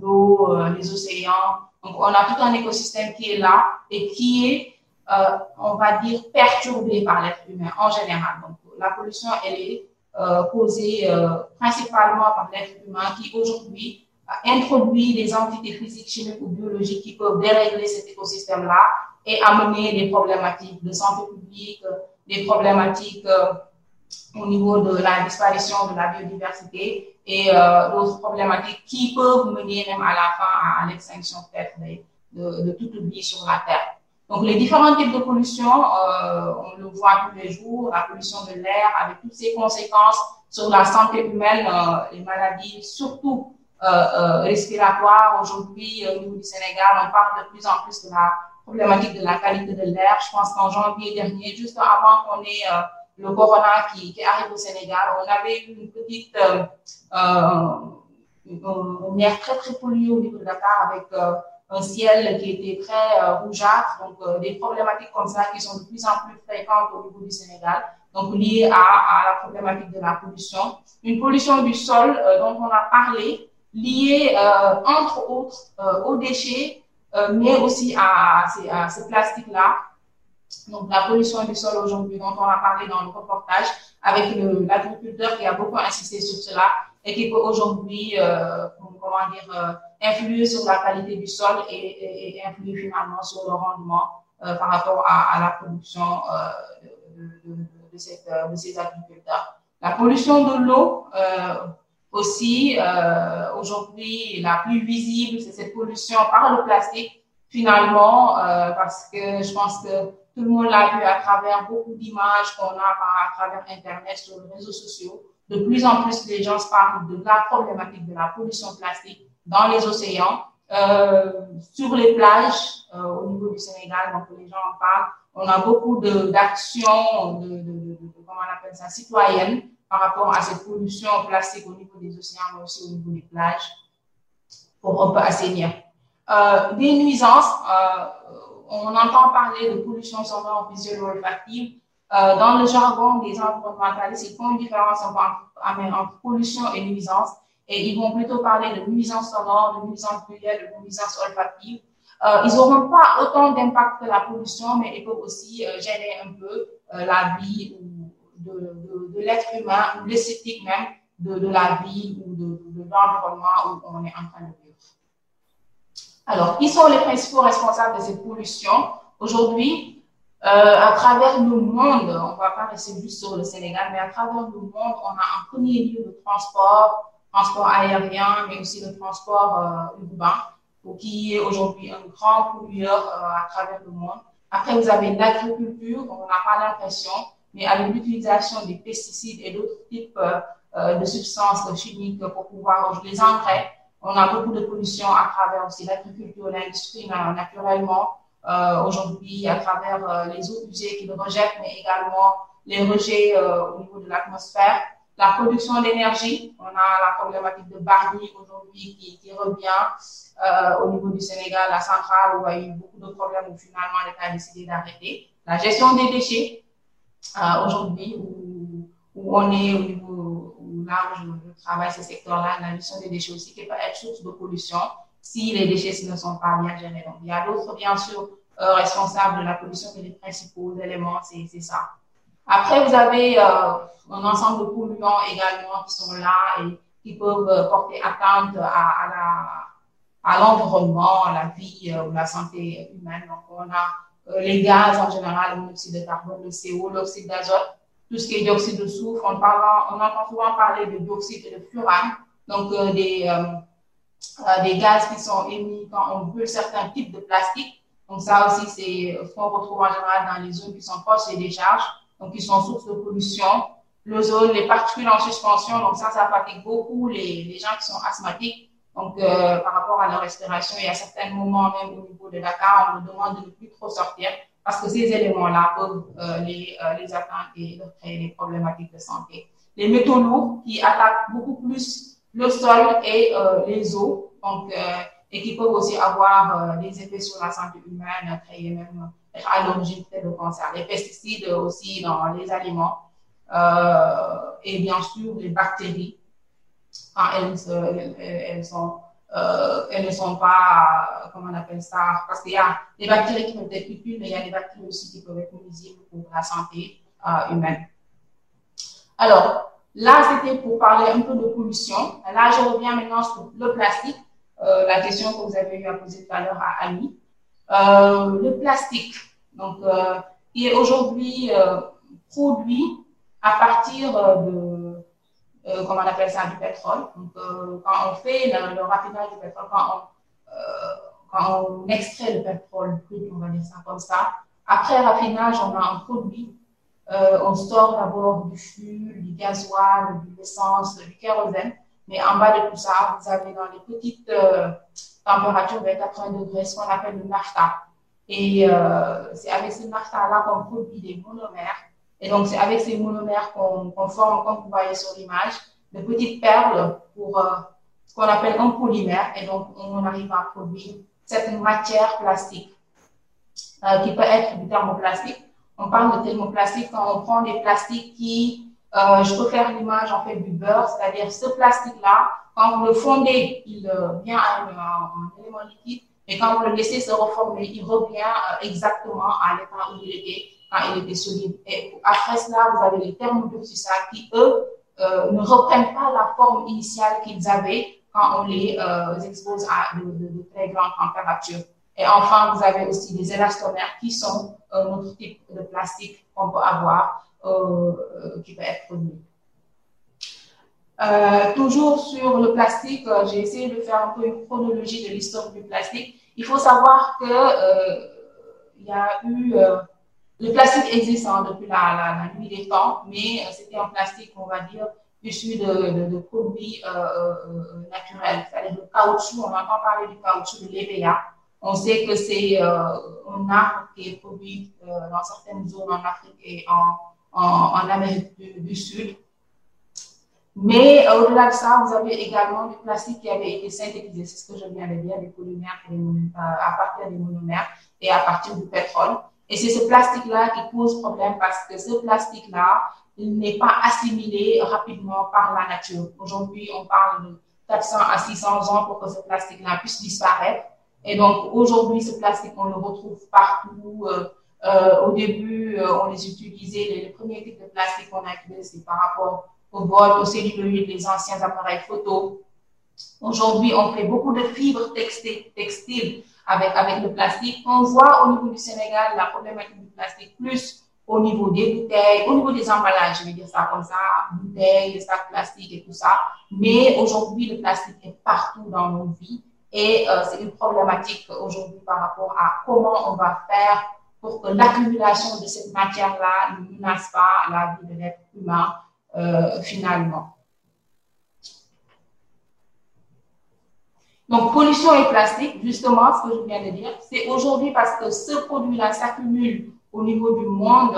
l'eau, les océans, donc, on a tout un écosystème qui est là et qui est, euh, on va dire, perturbé par l'être humain en général. Donc, la pollution, elle est euh, causée euh, principalement par l'être humain qui aujourd'hui introduit des entités physiques, chimiques ou biologiques qui peuvent dérégler cet écosystème-là et amener des problématiques de santé publique, des problématiques au niveau de la disparition de la biodiversité et euh, d'autres problématiques qui peuvent mener même à la fin à, l'extinction peut-être de, de toute vie sur la Terre. Donc les différents types de pollution, euh, on le voit tous les jours, la pollution de l'air avec toutes ses conséquences sur la santé humaine, euh, les maladies surtout respiratoires. Aujourd'hui, au niveau du Sénégal, on parle de plus en plus de la problématique de la qualité de l'air. Je pense qu'en janvier dernier, juste avant qu'on ait le corona qui, arrive au Sénégal, on avait une petite euh, euh, une air très très polluée au niveau de Dakar avec euh, un ciel qui était très euh, rougeâtre, donc euh, des problématiques comme ça qui sont de plus en plus fréquentes au niveau du Sénégal, donc liées à, la problématique de la pollution. Une pollution du sol dont on a parlé, liée entre autres aux déchets, mais aussi à, à ces plastiques-là donc, la pollution du sol aujourd'hui, dont on a parlé dans le reportage, avec l'agriculteur qui a beaucoup insisté sur cela et qui peut aujourd'hui, euh, comment dire, euh, influer sur la qualité du sol et, et, influer finalement sur le rendement euh, par rapport à, la production euh, de, ces agriculteurs. La pollution de l'eau aussi, aujourd'hui, la plus visible, c'est cette pollution par le plastique, finalement, parce que je pense que tout le monde l'a vu à travers beaucoup d'images qu'on a à travers Internet, sur les réseaux sociaux. De plus en plus, les gens parlent de la problématique de la pollution plastique dans les océans, euh, sur les plages euh, au niveau du Sénégal, donc les gens en parlent. On a beaucoup d'actions, de, comment on appelle ça, citoyennes par rapport à cette pollution plastique au niveau des océans, mais aussi au niveau des plages. pour un peu assainir. des nuisances, on entend parler de pollution sonore visuelle olfactive. dans le jargon des environnementalistes, ils font une différence entre, pollution et nuisance. Et ils vont plutôt parler de nuisance sonore, de nuisance visuelle, de nuisance olfactive. Euh, ils n'auront pas autant d'impact que la pollution, mais ils peuvent aussi euh, gêner un peu euh, la vie de, de l'être humain ou l'esthétique même de, de, la vie ou de, l'environnement où on est en train de vivre. Alors, qui sont les principaux responsables de cette pollution Aujourd'hui, à travers le monde, on ne va pas rester juste sur le Sénégal, mais à travers le monde, on a un premier lieu de transport, transport aérien, mais aussi le transport urbain qui est aujourd'hui un grand pollueur euh, à travers le monde. Après, vous avez l'agriculture, on n'a pas l'impression, mais avec l'utilisation des pesticides et d'autres types euh, euh, de substances chimiques pour pouvoir, les engrais, on a beaucoup de pollution à travers aussi l'agriculture, l'industrie naturellement. aujourd'hui, à travers les eaux usées qui le rejettent, mais également les rejets au niveau de l'atmosphère. La production d'énergie, on a la problématique de Barnier aujourd'hui qui, revient euh, au niveau du Sénégal, la centrale où il y a eu beaucoup de problèmes où finalement l'État a décidé d'arrêter. La gestion des déchets, euh, aujourd'hui, où, où, on est au niveau là où je, travaille ce secteur-là, la gestion des déchets aussi qui peut être source de pollution si les déchets ne sont pas bien gérés. Il y a d'autres, bien sûr, euh, responsables de la pollution, mais les principaux éléments, c'est ça. Après, vous avez euh, un ensemble de polluants également qui sont là et qui peuvent euh, porter atteinte à, l'environnement, à la vie euh, ou la santé humaine. Donc, on a euh, les gaz en général, le monoxyde de carbone, le CO, l'oxyde d'azote, tout ce qui est dioxyde de soufre. On, parle, on entend souvent parler de dioxyde et de furane, donc euh, des, des gaz qui sont émis quand on brûle certains types de plastique. Donc, ça aussi, c'est ce qu'on retrouve en général dans les zones qui sont proches des décharges, donc qui sont sources de pollution l'ozone, les particules en suspension. Donc ça, ça fatigue beaucoup les, les gens qui sont asthmatiques. Donc, euh, par rapport à leur respiration, il y a certains moments, même au niveau de Dakar, on nous demande de ne plus trop sortir parce que ces éléments-là peuvent euh, les, euh, atteindre et leur créer des problématiques de santé. Les métaux lourds qui attaquent beaucoup plus le sol et les eaux, donc, et qui peuvent aussi avoir des effets sur la santé humaine, créer même à l'origine de cancer. Les pesticides aussi dans les aliments et bien sûr les bactéries quand elles, sont, euh, elles ne sont pas, comment on appelle ça, parce qu'il y a des bactéries qui peuvent être utiles, mais il y a des bactéries aussi qui peuvent être nuisibles pour la santé euh, humaine. Alors, là, c'était pour parler un peu de pollution. Là, je reviens maintenant sur le plastique, euh, la question que vous avez eu à poser tout à l'heure à Annie. Euh, le plastique, donc, euh, qui est aujourd'hui euh, produit à partir de euh, comment on appelle ça, du pétrole. Donc, euh, quand on fait le, raffinage du pétrole, quand on, euh, quand on extrait le pétrole brut, on va dire ça comme ça, après raffinage, on a un produit. on store d'abord du fuel, du gasoil, de l'essence, du kérosène. Mais en bas de tout ça, vous avez dans les petites températures de 80 degrés ce qu'on appelle le nafta. Et c'est avec ce nafta-là qu'on produit des monomères et donc, c'est avec ces monomères qu'on forme, comme vous voyez sur l'image, de petites perles pour euh, ce qu'on appelle un polymère. Et donc, on arrive à produire cette matière plastique euh, qui peut être du thermoplastique. On parle de thermoplastique quand on prend des plastiques qui, euh, je peux faire l'image en fait du beurre, c'est-à-dire ce plastique-là, quand vous le fondez, il vient à un, élément liquide, et quand vous le laissez se reformer, il revient exactement à l'état où il était quand il était solide. Et après cela, vous avez les thermodurcissages qui, eux, euh, ne reprennent pas la forme initiale qu'ils avaient quand on les euh, expose à de, de, de, très grandes températures. Et enfin, vous avez aussi des élastomères qui sont un autre type de plastique qu'on peut avoir, euh, euh qui peut être produit. Euh, toujours sur le plastique, euh, j'ai essayé de faire un peu une chronologie de l'histoire du plastique. Il faut savoir que il y a eu le plastique existe hein, depuis la, nuit des temps, mais euh, c'était un plastique, on va dire, issu de, de, produits euh, euh, naturels, c'est-à-dire le caoutchouc. On entend parler du caoutchouc de l'EVA. On sait que c'est un arbre qui est produit dans certaines zones en Afrique et en, Amérique du, du, Sud. Mais au-delà de ça, vous avez également du plastique qui avait été synthétisé, c'est ce que je viens de dire, des polymères à partir des monomères et à partir du pétrole. Et c'est ce plastique-là qui pose problème parce que ce plastique-là, n'est pas assimilé rapidement par la nature. Aujourd'hui, on parle de 400 à 600 ans pour que ce plastique-là puisse disparaître. Et donc, aujourd'hui, ce plastique, on le retrouve partout. Euh, euh, au début, euh, on les utilisait, les, les premiers types de plastique qu'on a utilisés, c'est par rapport au bol, au celluloïd, les anciens appareils photo. Aujourd'hui, on fait beaucoup de fibres textiles avec, le plastique. On voit au niveau du Sénégal la problématique du plastique plus au niveau des bouteilles, au niveau des emballages, je vais dire ça comme ça, bouteilles, sacs plastiques et tout ça. Mais aujourd'hui, le plastique est partout dans nos vies et euh, c'est une problématique aujourd'hui par rapport à comment on va faire pour que l'accumulation de cette matière-là ne menace pas la vie de l'être humain euh, finalement. Donc, pollution et plastique, justement, ce que je viens de dire, c'est aujourd'hui parce que ce produit-là s'accumule au niveau du monde.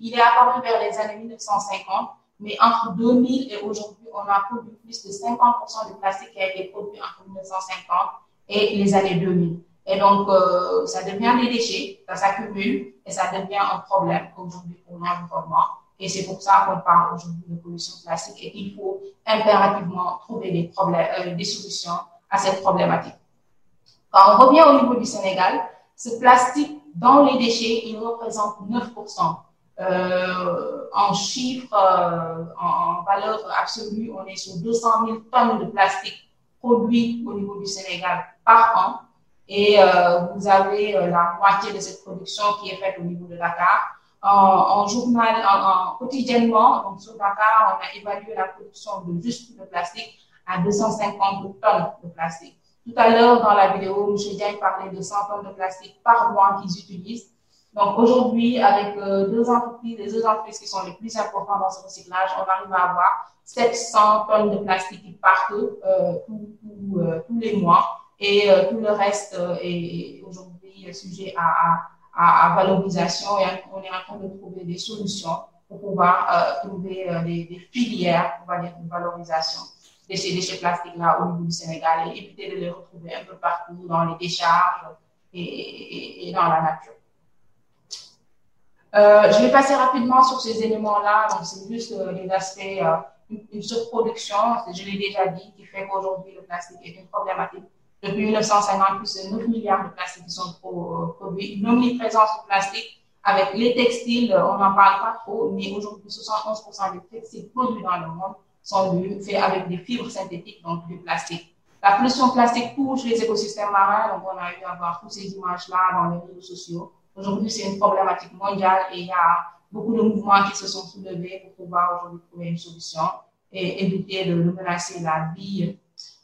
Il est apparu vers les années 1950, mais entre 2000 et aujourd'hui, on a produit plus de 50% du plastique qui a été produit entre 1950 et les années 2000. Et donc, euh, ça devient des déchets, ça s'accumule et ça devient un problème aujourd'hui pour l'environnement. Et c'est pour ça qu'on parle aujourd'hui de pollution plastique et qu'il faut impérativement trouver des, problèmes, euh, des solutions à cette problématique. Quand on revient au niveau du Sénégal, ce plastique dans les déchets, il représente 9%. Euh, en chiffres, euh, en, valeur absolue, on est sur 200 000 tonnes de plastique produits au niveau du Sénégal par an. Et euh, vous avez euh, la moitié de cette production qui est faite au niveau de Dakar en, journal, en, quotidiennement, donc sur Dakar, on a évalué la production de juste de plastique à 250 tonnes de plastique. Tout à l'heure, dans la vidéo, M. Diagne parlait de 100 tonnes de plastique par mois qu'ils utilisent. Donc aujourd'hui, avec euh, deux entreprises, les deux entreprises qui sont les plus importantes dans ce recyclage, on arrive à avoir 700 tonnes de plastique qui euh, euh, tous les mois. Et tout le reste est aujourd'hui sujet à, valorisation et on est en train de trouver des solutions pour pouvoir trouver des, filières, dire, de valorisation de ces déchets plastiques-là au niveau du Sénégal et éviter de les retrouver un peu partout dans les décharges et, dans la nature. Euh, je vais passer rapidement sur ces éléments-là. Donc, c'est juste euh, aspects, euh, une, surproduction, je l'ai déjà dit, qui fait qu'aujourd'hui, le plastique est une problématique depuis 1950, plus de 9 milliards de plastiques sont euh, produits, une omniprésence du plastique. Avec les textiles, on n'en parle pas trop, mais aujourd'hui, 71% des textiles produits dans le monde sont faits avec des fibres synthétiques, donc du plastique. La pollution plastique touche les écosystèmes marins, donc on a eu à voir toutes ces images-là dans les réseaux sociaux. Aujourd'hui, c'est une problématique mondiale et il y a beaucoup de mouvements qui se sont soulevés pour pouvoir aujourd'hui trouver une solution et éviter de menacer la vie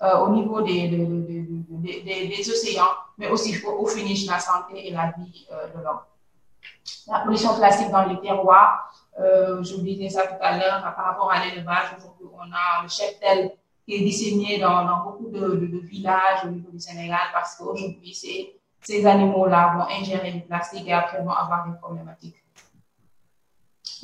euh, au niveau des, des, océans, mais aussi au, finish la santé et la vie euh, de l'homme. La pollution plastique dans les terroirs, je vous disais ça tout à l'heure, par rapport à l'élevage, aujourd'hui on a le cheptel qui est disséminé dans, beaucoup de, villages au niveau du Sénégal parce qu'aujourd'hui ces animaux-là vont ingérer du plastique et après vont avoir des problématiques.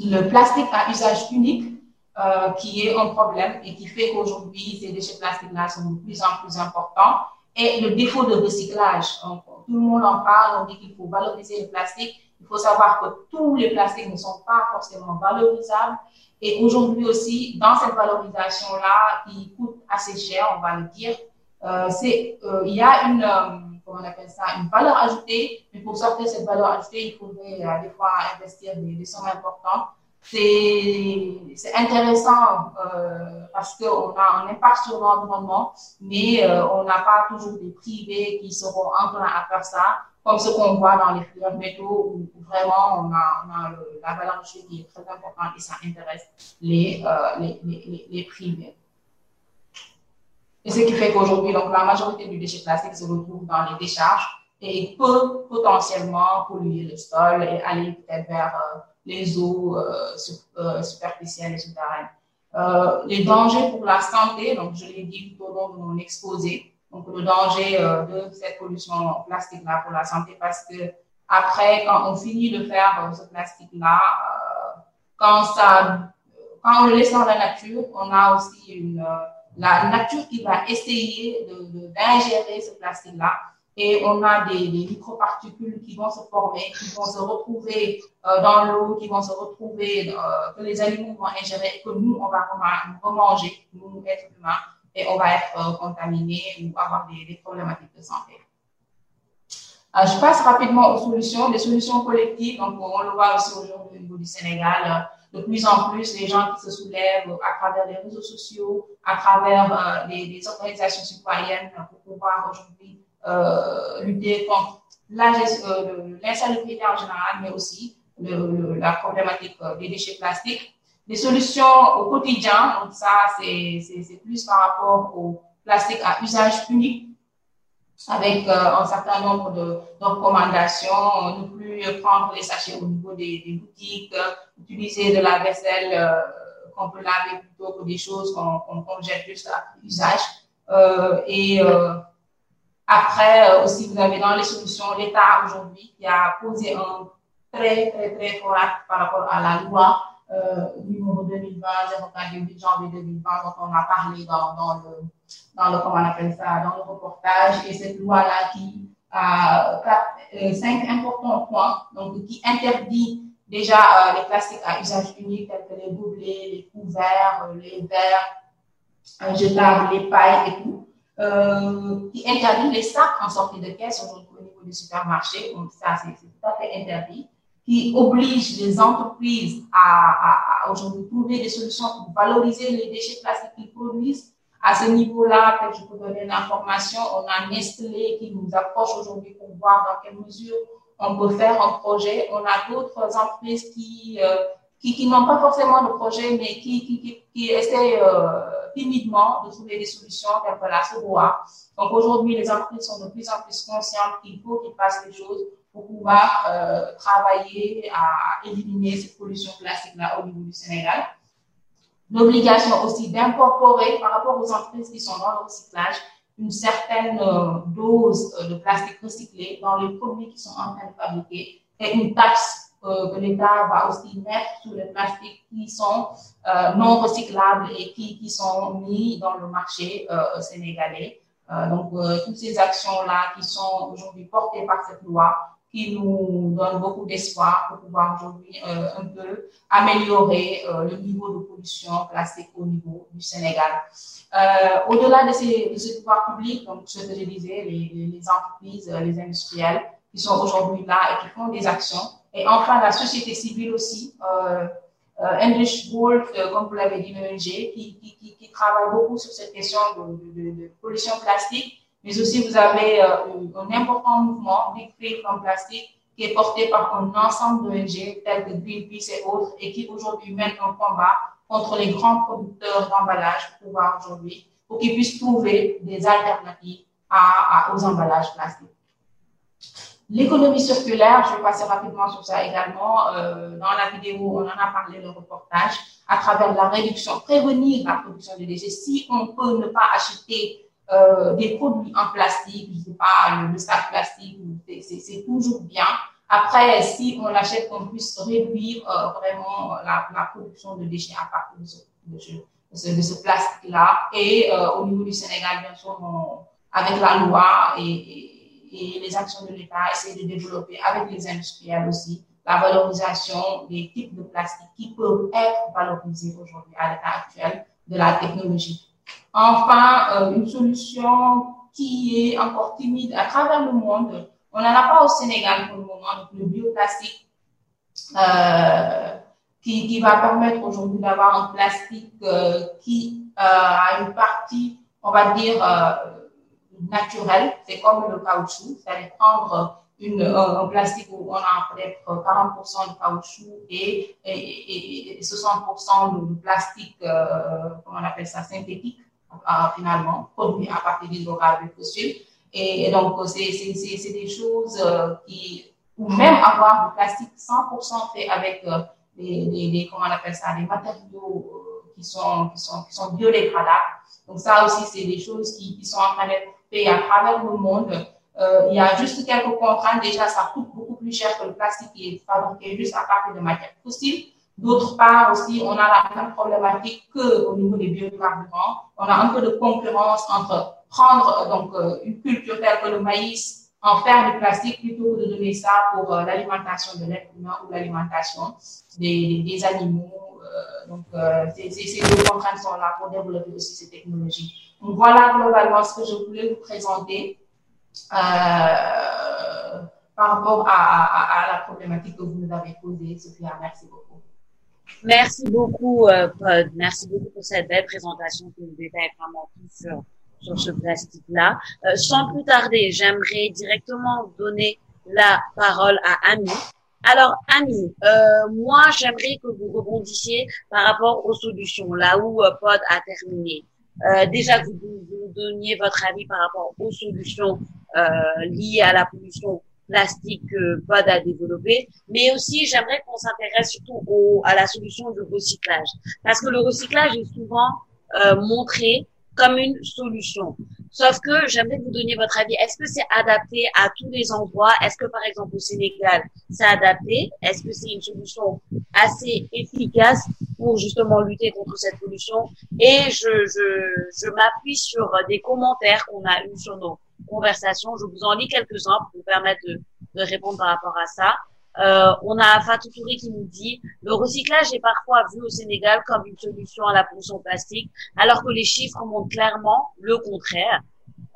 Le plastique à usage unique, euh, qui est un problème et qui fait qu'aujourd'hui, ces déchets plastiques-là sont de plus en plus importants. Et le défaut de recyclage. Tout le monde en parle, on dit qu'il faut valoriser le plastique. Il faut savoir que tous les plastiques ne sont pas forcément valorisables. Et aujourd'hui aussi, dans cette valorisation-là, qui coûte assez cher, on va le dire, euh, euh, il y a une, euh, comment on appelle ça, une valeur ajoutée. Mais pour sortir cette valeur ajoutée, il faudrait des fois investir des, sommes importantes c'est intéressant parce qu'on a un impact sur l'environnement, mais on n'a pas toujours des privés qui seront enclins à faire ça, comme ce qu'on voit dans les filières métaux où, vraiment on a, on la valeur ajoutée qui est très importante et ça intéresse les, euh, les, les, les, privés. Et ce qui fait qu'aujourd'hui, la majorité du déchet plastique se retrouve dans les décharges et peut potentiellement polluer le sol et aller peut-être vers euh, les eaux euh, euh, superficielles et souterraines. Les dangers pour la santé, donc je l'ai dit tout au long de mon exposé, donc le danger de cette pollution plastique-là pour la santé parce que après, quand on finit de faire ce plastique-là, quand ça quand on le laisse dans la nature, on a aussi la nature qui va essayer d'ingérer ce plastique-là. Et on a des, des, microparticules qui vont se former, qui vont se retrouver euh, dans l'eau, qui vont se retrouver, euh, que les animaux vont ingérer, que nous, on va remanger, nous, êtres humains, et on va être euh, contaminés ou avoir des, problématiques de santé. Euh, je passe rapidement aux solutions, des solutions collectives. Donc, on le voit aussi aujourd'hui au niveau du Sénégal. De plus en plus, les gens qui se soulèvent à travers les réseaux sociaux, à travers des organisations citoyennes pour pouvoir aujourd'hui euh, lutter contre euh, l'insalubrité en général, mais aussi le, la problématique euh, des déchets plastiques. Des solutions au quotidien, donc ça, c'est plus par rapport au plastique à usage unique, avec euh, un certain nombre de, recommandations, ne plus prendre les sachets au niveau des, boutiques, utiliser de la vaisselle euh, qu'on peut laver plutôt que des choses qu'on qu jette juste à usage. Euh, et après, euh, aussi, vous avez dans les solutions l'État aujourd'hui qui a posé un très, très, très fort acte par rapport à la loi euh, numéro 2020, 04 janvier 2020, dont on a parlé dans, dans, le, dans le, comment on appelle ça, dans le reportage. Et cette loi-là qui a euh, cinq importants points, donc qui interdit déjà euh, les plastiques à usage unique tels que les gobelets, les couverts, euh, les verres jetables, les pailles et tout qui interdit les sacs en sortie de caisse au niveau du supermarché, donc ça c'est tout à fait interdit, qui oblige les entreprises à, aujourd'hui trouver des solutions pour valoriser les déchets plastiques qu'ils produisent. À ce niveau-là, peut je peux donner l'information, on a Nestlé qui nous approche aujourd'hui pour voir dans quelle mesure on peut faire un projet. On a d'autres entreprises qui, euh, qui, n'ont pas forcément de projet, mais qui, qui, qui, qui euh, timidement de trouver des solutions. Donc aujourd'hui, les entreprises sont de plus en plus conscientes qu'il faut qu'ils fassent des choses pour pouvoir euh, travailler à éliminer cette pollution plastique-là au niveau du Sénégal. L'obligation aussi d'incorporer par rapport aux entreprises qui sont dans le recyclage une certaine euh, dose euh, de plastique recyclé dans les produits qui sont en train de fabriquer et une taxe euh, que l'État va aussi mettre sur les plastiques qui sont non recyclables et qui, qui, sont mis dans le marché sénégalais. Donc, toutes ces actions-là qui sont aujourd'hui portées par cette loi, qui nous donnent beaucoup d'espoir pour pouvoir aujourd'hui euh, un peu améliorer le niveau de pollution plastique au niveau du Sénégal. Au-delà de ces, de ces pouvoirs publics, donc ce que disais, les, entreprises, les industriels qui sont aujourd'hui là et qui font des actions, et enfin, la société civile aussi, euh, euh, English euh, comme vous l'avez dit, l'ONG, qui, travaille beaucoup sur cette question de, pollution plastique. Mais aussi, vous avez euh, un important mouvement, Big Free from Plastic, qui est porté par un ensemble d'ONG tels que Greenpeace et autres, et qui aujourd'hui mène un combat contre les grands producteurs d'emballage pour pouvoir aujourd'hui, pour qu'ils puissent trouver des alternatives aux emballages plastiques. L'économie circulaire, je vais passer rapidement sur ça également. Euh, dans la vidéo, on en a parlé, le reportage, à travers la réduction, prévenir la production de déchets. Si on peut ne pas acheter euh, des produits en plastique, je sais pas, le, le sac plastique, c'est toujours bien. Après, si on l'achète, qu'on puisse réduire euh, vraiment la, la, production de déchets à partir de ce, de de ce, plastique-là. Et euh, au niveau du Sénégal, bien sûr, on, avec la loi et, et et les actions de l'État essaient de développer avec les industriels aussi la valorisation des types de plastique qui peuvent être valorisés aujourd'hui à l'état actuel de la technologie. Enfin, euh, une solution qui est encore timide à travers le monde. On n'en a pas au Sénégal pour le moment, le bioplastique euh, qui, qui, va permettre aujourd'hui d'avoir un plastique euh, qui a une partie, on va dire, euh, naturel, c'est comme le caoutchouc, c'est-à-dire prendre une, un, plastique où on a peut-être 40% de caoutchouc et, et, et 60% de plastique, euh, comment on appelle ça, synthétique, euh, finalement, produit à partir d'hydrocarbures fossiles. Et, et, donc, c'est des choses euh, qui, ou même avoir du plastique 100% fait avec euh, des, des, comment on appelle ça, des matériaux euh, qui sont, qui sont, qui sont biodégradables. Donc, ça aussi, c'est des choses qui, qui sont en train d'être et à travers le monde. Euh, il y a juste quelques contraintes. Déjà, ça coûte beaucoup plus cher que le plastique qui est fabriqué juste à partir de matières fossiles. D'autre part aussi, on a la même problématique que au niveau des biocarburants. On a un peu de concurrence entre prendre donc une culture telle que le maïs, en faire du plastique plutôt que de donner ça pour l'alimentation de l'être humain ou l'alimentation des, des, animaux. donc, ces, ces deux contraintes sont là pour développer aussi ces technologies. Donc, voilà globalement ce que je voulais vous présenter euh, par rapport à, la problématique que vous nous avez posée, Sophia. Merci beaucoup. Merci beaucoup, euh, Pod. Merci beaucoup pour cette belle présentation qui nous détaille vraiment tout sur, sur ce plastique-là. Euh, sans plus tarder, j'aimerais directement donner la parole à Ami. Alors, Ami, euh, moi, j'aimerais que vous rebondissiez par rapport aux solutions, là où euh, Pod a terminé. Euh, déjà que vous, vous donniez votre avis par rapport aux solutions euh, liées à la pollution plastique que POD a développé, mais aussi j'aimerais qu'on s'intéresse surtout au, à la solution du recyclage, parce que le recyclage est souvent euh, montré comme une solution. Sauf que j'aimerais vous donniez votre avis. Est-ce que c'est adapté à tous les endroits? Est-ce que par exemple au Sénégal, c'est adapté? Est-ce que c'est une solution assez efficace pour justement lutter contre cette pollution? Et je, je, je m'appuie sur des commentaires qu'on a eus sur nos conversations. Je vous en lis quelques-uns pour vous permettre de, de répondre par rapport à ça. Euh, on a Fatou Touré qui nous dit le recyclage est parfois vu au Sénégal comme une solution à la pollution plastique, alors que les chiffres montrent clairement le contraire.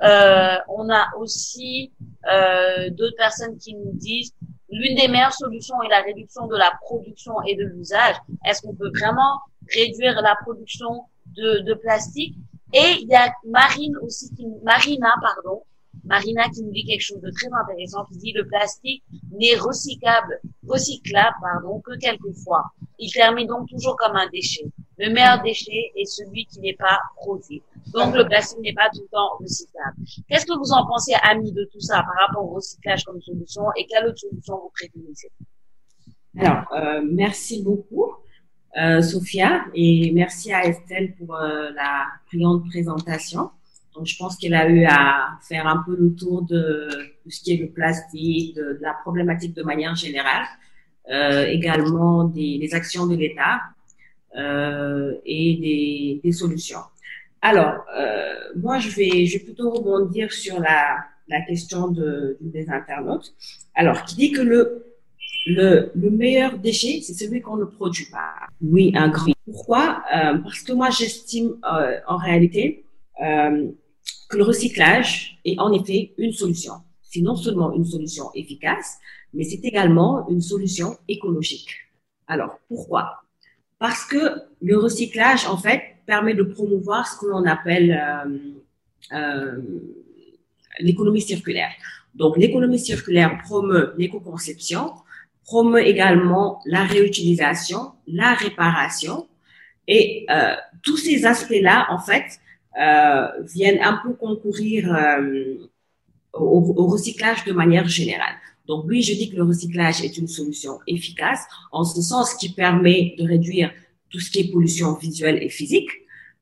Euh, on a aussi euh, d'autres personnes qui nous disent l'une des meilleures solutions est la réduction de la production et de l'usage. Est-ce qu'on peut vraiment réduire la production de, de plastique? Et il y a Marine aussi, qui, Marina pardon, Marina qui nous dit quelque chose de très intéressant, qui dit le plastique n'est recyclable, recyclable pardon, que quelquefois. Il termine donc toujours comme un déchet. Le meilleur déchet est celui qui n'est pas produit. Donc le plastique n'est pas tout le temps recyclable. Qu'est-ce que vous en pensez, amis, de tout ça par rapport au recyclage comme solution et quelle autre solution vous préconisez? Alors, euh, merci beaucoup. Euh, Sophia, et merci à Estelle pour euh, la brillante présentation. Donc, je pense qu'elle a eu à faire un peu le tour de, de ce qui est le plastique, de, la problématique de manière générale, euh, également des, des, actions de l'État euh, et des, des, solutions. Alors, euh, moi, je vais, je vais plutôt rebondir sur la, la question de, des internautes. Alors, qui dit que le, le, le meilleur déchet, c'est celui qu'on ne produit pas. Oui, un grand. Pourquoi? Euh, Parce que moi, j'estime euh, en réalité euh, que le recyclage est en effet une solution. C'est non seulement une solution efficace, mais c'est également une solution écologique. Alors, pourquoi? Parce que le recyclage, en fait, permet de promouvoir ce que l'on appelle euh, euh, l'économie circulaire. Donc, l'économie circulaire promeut l'éco-conception, promeut également la réutilisation, la réparation, et euh, tous ces aspects-là, en fait, viennent un peu concourir euh, au, au, recyclage de manière générale. Donc oui, je dis que le recyclage est une solution efficace en ce sens qui permet de réduire tout ce qui est pollution visuelle et physique,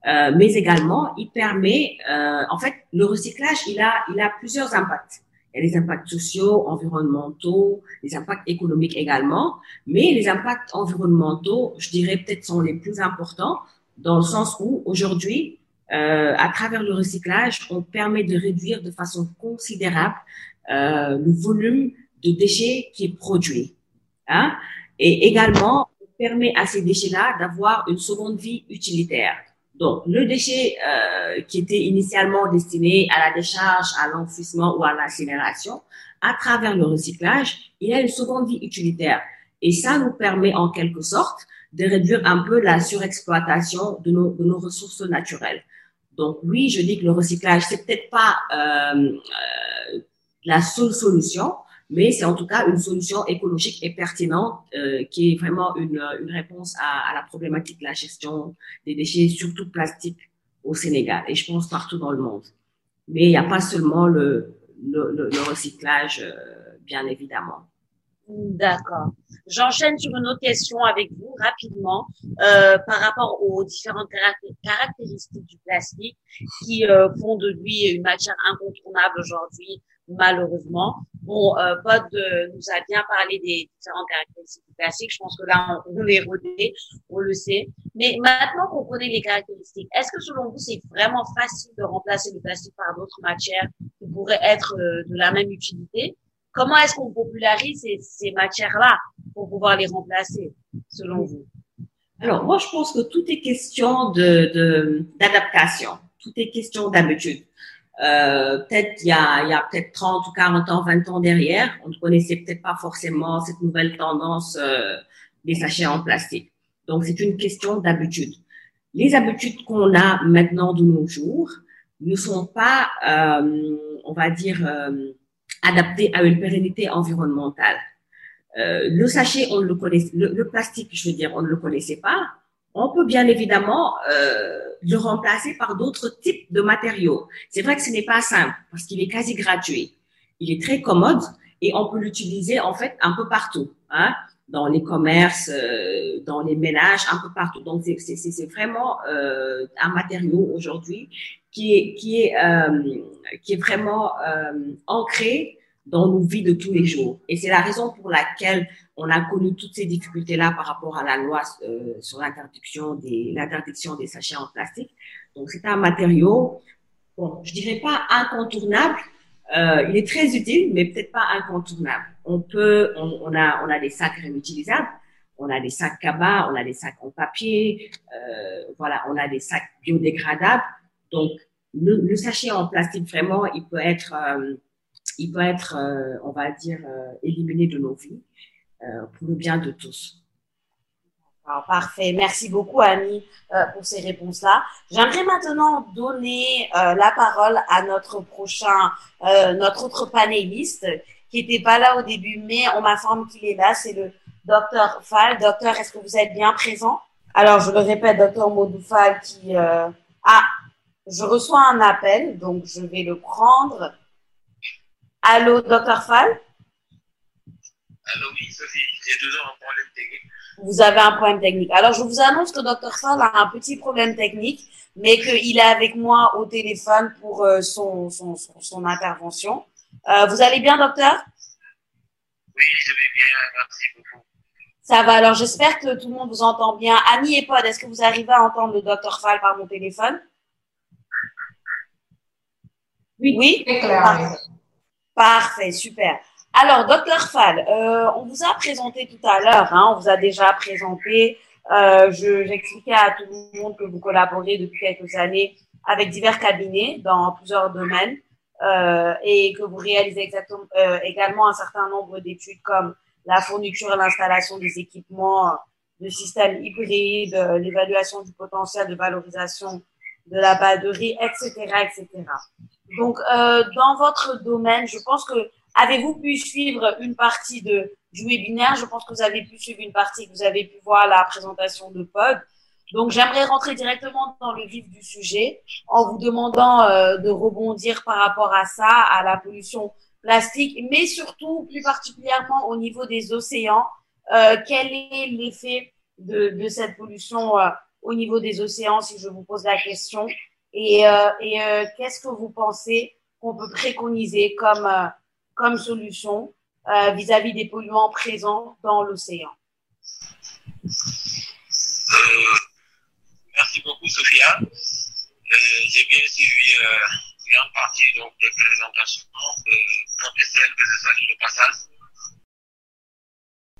euh, mais également il permet, euh, en fait, le recyclage, il a, il a plusieurs impacts. Il y a les impacts sociaux, environnementaux, les impacts économiques également, mais les impacts environnementaux, je dirais peut-être sont les plus importants dans le sens où aujourd'hui, euh, à travers le recyclage, on permet de réduire de façon considérable euh, le volume de déchets qui est produit. Hein? Et également, on permet à ces déchets-là d'avoir une seconde vie utilitaire. Donc, le déchet euh, qui était initialement destiné à la décharge, à l'enfouissement ou à l'incinération, à travers le recyclage, il a une seconde vie utilitaire. Et ça nous permet en quelque sorte de réduire un peu la surexploitation de nos, de nos ressources naturelles. Donc oui, je dis que le recyclage, c'est peut-être pas euh, euh, la seule solution, mais c'est en tout cas une solution écologique et pertinente euh, qui est vraiment une, une réponse à, à, la problématique de la gestion des déchets, surtout plastiques au Sénégal et je pense partout dans le monde. Mais il n'y a pas seulement le, le, le, le recyclage, euh, bien évidemment. D'accord. J'enchaîne sur une autre question avec vous rapidement euh, par rapport aux différentes caractéristiques du plastique qui euh, font de lui une matière incontournable aujourd'hui, malheureusement. Bon, euh, Pod euh, nous a bien parlé des différentes caractéristiques du plastique. Je pense que là, on, on les rodé, on le sait. Mais maintenant qu'on connaît les caractéristiques, est-ce que selon vous, c'est vraiment facile de remplacer le plastique par d'autres matières qui pourraient être euh, de la même utilité? Comment est-ce qu'on popularise ces, ces matières-là pour pouvoir les remplacer, selon vous? Alors, moi, je pense que tout est question d'adaptation. tout est question d'habitude. Euh, peut-être il y a, y a peut-être 30 ou 40 ans, 20 ans derrière, on ne connaissait peut-être pas forcément cette nouvelle tendance euh, des sachets en plastique. Donc, c'est une question d'habitude. Les habitudes qu'on a maintenant de nos jours ne sont pas, euh, on va dire, adaptées à une pérennité environnementale. Euh, le sachet, on le connaît, le, le, plastique, je veux dire, on ne le connaissait pas. On peut bien évidemment euh, le remplacer par d'autres types de matériaux. C'est vrai que ce n'est pas simple parce qu'il est quasi gratuit. Il est très commode et on peut l'utiliser en fait un peu partout, hein, dans les commerces, euh, dans les ménages, un peu partout. Donc c'est vraiment euh, un matériau aujourd'hui qui est qui est euh, qui est vraiment euh, ancré dans nos vies de tous les jours. Et c'est la raison pour laquelle on a connu toutes ces difficultés-là par rapport à la loi euh, sur l'interdiction des, l'interdiction des sachets en plastique. Donc, c'est un matériau, bon, je dirais pas incontournable. Euh, il est très utile, mais peut-être pas incontournable. On peut, on, on, a, on a des sacs réutilisables, on a des sacs cabas, on a des sacs en papier, euh, voilà, on a des sacs biodégradables. Donc, le, le, sachet en plastique, vraiment, il peut être, euh, il peut être, euh, on va dire, euh, éliminé de nos vies. Euh, pour le bien de tous. Alors, parfait. Merci beaucoup, Annie, euh, pour ces réponses-là. J'aimerais maintenant donner euh, la parole à notre prochain, euh, notre autre panéliste, qui n'était pas là au début, mais on m'informe qu'il est là. C'est le docteur Fall. Docteur, est-ce que vous êtes bien présent? Alors, je le répète, docteur Modou Fall, qui... ah, je reçois un appel, donc je vais le prendre. Allô, docteur Fall? Alors oui, Sophie, j'ai toujours un problème technique. Vous avez un problème technique. Alors, je vous annonce que Dr. Fall a un petit problème technique, mais qu'il est avec moi au téléphone pour euh, son, son, son, son, intervention. Euh, vous allez bien, docteur? Oui, je vais bien, merci beaucoup. Ça va, alors j'espère que tout le monde vous entend bien. Annie et Pod, est-ce que vous arrivez à entendre le Dr. Fall par mon téléphone? Oui, oui Parfait. Parfait, super. Alors, docteur Fall, euh, on vous a présenté tout à l'heure, hein, on vous a déjà présenté. Euh, J'expliquais à tout le monde que vous collaborez depuis quelques années avec divers cabinets dans plusieurs domaines euh, et que vous réalisez exactement, euh, également un certain nombre d'études comme la fourniture et l'installation des équipements de systèmes hybrides, l'évaluation du potentiel de valorisation de la batterie, etc., etc. Donc, euh, dans votre domaine, je pense que Avez-vous pu suivre une partie de, du webinaire Je pense que vous avez pu suivre une partie, que vous avez pu voir la présentation de Pod. Donc, j'aimerais rentrer directement dans le vif du sujet en vous demandant euh, de rebondir par rapport à ça, à la pollution plastique, mais surtout, plus particulièrement au niveau des océans. Euh, quel est l'effet de, de, cette pollution euh, au niveau des océans, si je vous pose la question? Et, euh, euh, qu'est-ce que vous pensez qu'on peut préconiser comme euh, comme solution vis-à-vis -vis des polluants présents dans l'océan? Euh, Merci beaucoup, Sophia. Euh, J'ai bien suivi euh, grande partie donc, des présentations de professeurs que je salue le passage.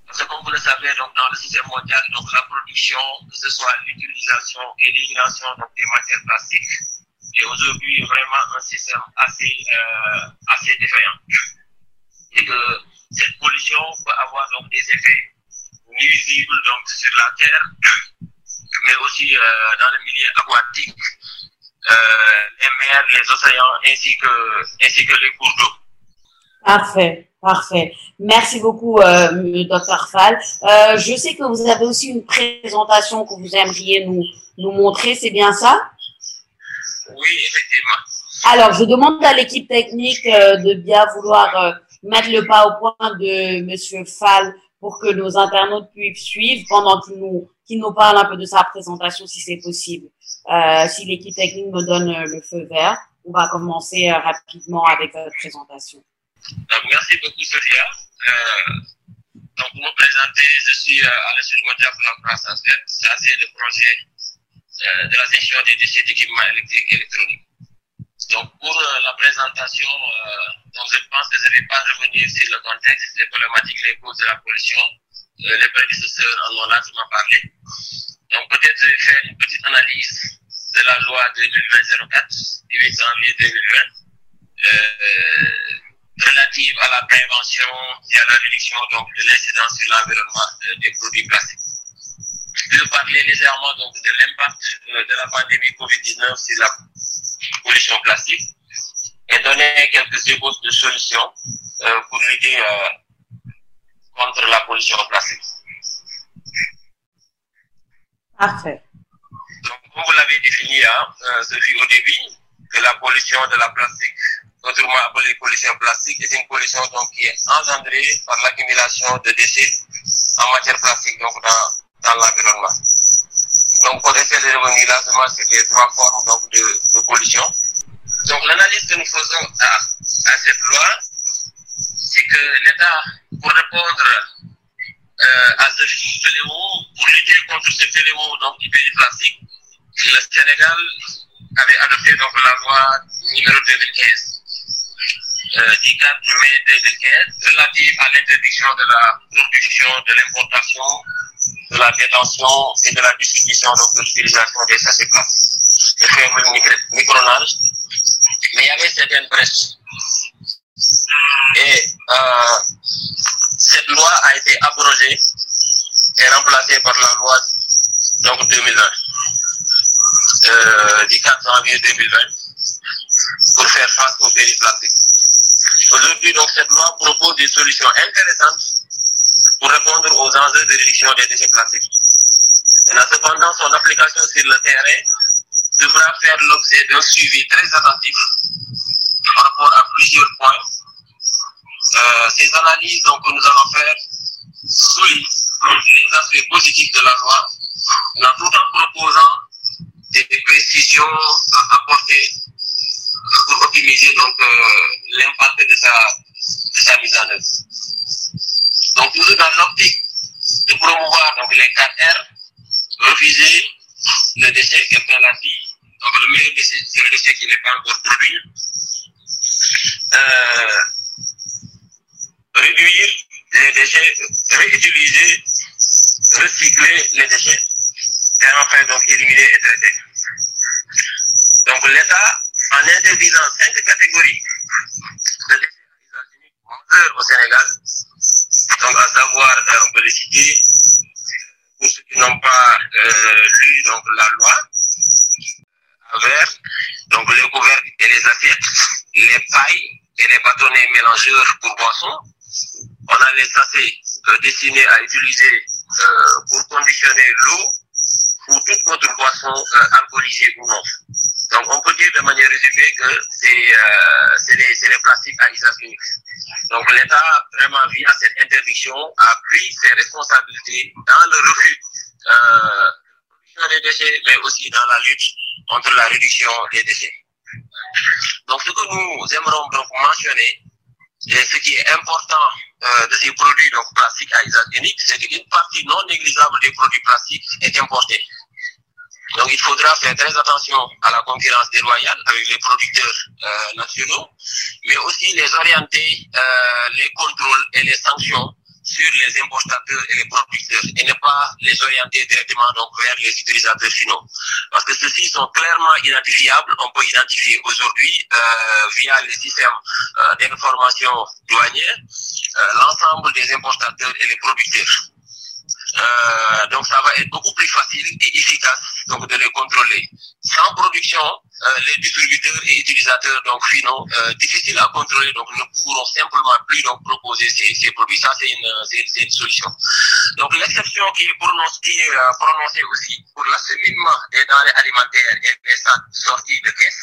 Parce que comme vous le savez, donc, dans le système mondial, donc, la production, que ce soit l'utilisation et l'élimination des matières plastiques, est aujourd'hui vraiment un système assez, euh, assez défaillant et que cette pollution peut avoir donc des effets nuisibles donc sur la terre, mais aussi euh, dans le milieu aquatique, euh, les mers, les océans ainsi que ainsi que les cours d'eau. Parfait, parfait. Merci beaucoup, euh, Dr Fall. Euh, je sais que vous avez aussi une présentation que vous aimeriez nous nous montrer, c'est bien ça? Oui, effectivement. Alors, je demande à l'équipe technique euh, de bien vouloir euh, mettre le pas au point de Monsieur Fall pour que nos internautes puissent suivre pendant qu'il nous, nous parle un peu de sa présentation si c'est possible. Si l'équipe technique me donne le feu vert, on va commencer rapidement avec votre présentation. Donc, merci beaucoup, Sophia. Euh, donc, pour me présenter, je suis euh, à l'Institut mondial la croissance verte, chargé de projet euh, de la gestion des déchets d'équipements électriques et électroniques. Donc, pour euh, la présentation, donc je pense que je ne vais pas revenir sur le contexte, les problématiques, les causes de la pollution. Les prédécesseurs en ont largement parlé. Donc, peut-être je vais faire une petite analyse de la loi 2020-04 du 8 janvier 2020 euh, relative à la prévention et à la réduction donc, de l'incidence sur l'environnement euh, des produits plastiques. Je vais parler légèrement donc, de l'impact euh, de la pandémie COVID-19 sur la pollution plastique et donner quelques ébauches de solutions euh, pour lutter contre la pollution plastique. Parfait. Donc, comme vous l'avez défini, hein, Sophie, au début, que la pollution de la plastique, autrement appelée pollution plastique, est une pollution donc, qui est engendrée par l'accumulation de déchets en matière plastique donc, dans, dans l'environnement. Donc, pour essayer de revenir largement sur les trois formes donc, de, de pollution. Donc, l'analyse que nous faisons à, à cette loi, c'est que l'État, pour répondre euh, à ce fléau, pour lutter contre ce fléau donc, du pays plastique, le Sénégal avait adopté donc la loi numéro 2015 4 mai 2015 relative à l'interdiction de la production, de l'importation, de la détention et de la distribution de l'utilisation des sachets plastiques. de faible micro- micronage, mais il y avait certaines brèches. Et euh, cette loi a été abrogée et remplacée par la loi donc 2020 euh, du 4 janvier 2020 pour faire face aux plastiques. Aujourd'hui, donc, cette loi propose des solutions intéressantes pour répondre aux enjeux de réduction des déchets plastiques. Cependant, son application sur le terrain devra faire l'objet d'un suivi très attentif par rapport à plusieurs points. Euh, ces analyses donc, que nous allons faire soulignent les aspects positifs de la loi, tout en proposant des précisions à apporter pour optimiser donc euh, l'impact de sa, de sa mise en œuvre. Donc toujours dans l'optique de promouvoir donc les 4 R, refuser le déchet, quelqu'un l'a dit, donc le meilleur déchet, c'est le déchet qui n'est pas encore produit. Euh, réduire les déchets, réutiliser, recycler les déchets et enfin donc éliminer et traiter. Donc l'État, en interdisant cinq catégories de déchets à usage unique majeurs au Sénégal, donc à savoir, euh, on peut les citer, pour ceux qui n'ont pas euh, lu donc, la loi, verre, donc les couvercles et les assiettes, les pailles et les bâtonnets mélangeurs pour boissons. On a les sachets euh, destinés à utiliser euh, pour conditionner l'eau ou toute autre boisson euh, alcoolisée ou non. Donc on peut dire de manière résumée que c'est euh, les, les plastiques à usage unique. Donc l'État, vraiment via cette interdiction, a pris ses responsabilités dans le refus euh, des déchets, mais aussi dans la lutte contre la réduction des déchets. Donc ce que nous aimerons donc mentionner, et ce qui est important euh, de ces produits donc plastiques à usage unique, c'est qu'une partie non négligeable des produits plastiques est importée. Donc il faudra faire très attention à la concurrence déloyale avec les producteurs euh, nationaux, mais aussi les orienter, euh, les contrôles et les sanctions sur les importateurs et les producteurs et ne pas les orienter directement donc vers les utilisateurs finaux. Parce que ceux-ci sont clairement identifiables. On peut identifier aujourd'hui euh, via les systèmes d'information douanière l'ensemble des importateurs et les producteurs. Donc ça va être beaucoup facile et efficace donc de les contrôler. Sans production, euh, les distributeurs et utilisateurs donc finaux euh, difficiles à contrôler donc ne pourront simplement plus donc proposer ces, ces produits. Ça c'est une, c'est, une solution. Donc l'exception qui est prononcée, euh, prononcée aussi pour l'acheminement des denrées alimentaires et des sacs de caisse,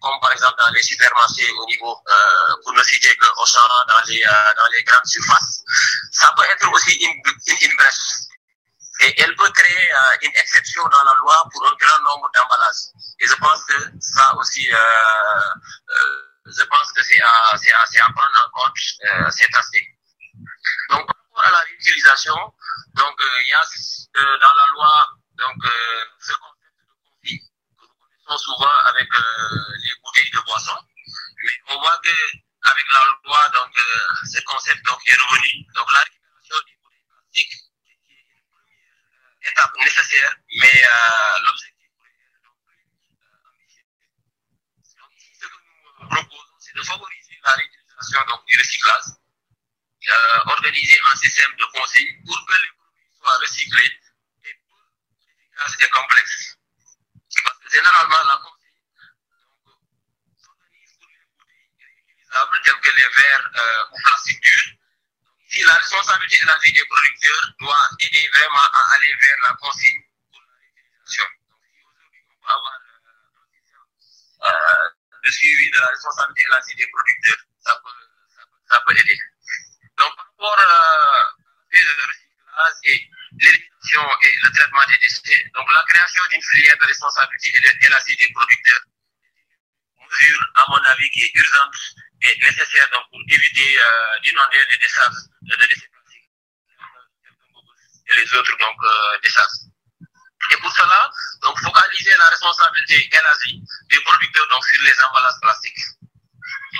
comme par exemple dans les supermarchés au niveau, euh, pour ne citer que Auchan, dans les, dans les grandes surfaces, ça peut être aussi une, une, une brèche. Et elle peut créer euh, une exception dans la loi pour un grand nombre d'emballages. Et je pense que ça aussi, euh, euh, je pense que c'est à, à, prendre en compte cet aspect. Donc, par rapport à la réutilisation, donc il y a dans la loi donc ce concept de conflit que nous connaissons souvent avec les bouteilles de boisson, mais on voit que avec la loi donc ce concept donc est revenu. Donc la récupération des bouteilles plastiques étape nécessaire, mais euh, l'objectif euh, ici ce que nous proposons c'est de favoriser la réutilisation donc du recyclage euh, organiser un système de conseil pour que les produits soient recyclés et peu efficaces et complexes. Parce que généralement, la conseil s'organise pour les bouteilles réutilisables telles que les verres euh, ou plastiques durs. Ici, la responsabilité élargie des producteurs doit aider vraiment à aller vers la consigne pour la réutilisation. Donc, si aujourd'hui on peut avoir euh, système euh, suivi de la responsabilité élargie des producteurs, ça peut, ça peut, ça aider. Donc, par rapport euh, à le recyclage et l'élimination et le traitement des déchets, donc la création d'une filière de responsabilité élargie des producteurs mesure, à mon avis, qui est urgente et nécessaire donc, pour éviter euh, d'inonder les décharges de déchets plastiques et les autres donc, euh. Et pour cela, donc, focaliser la responsabilité élargie des producteurs donc, sur les emballages plastiques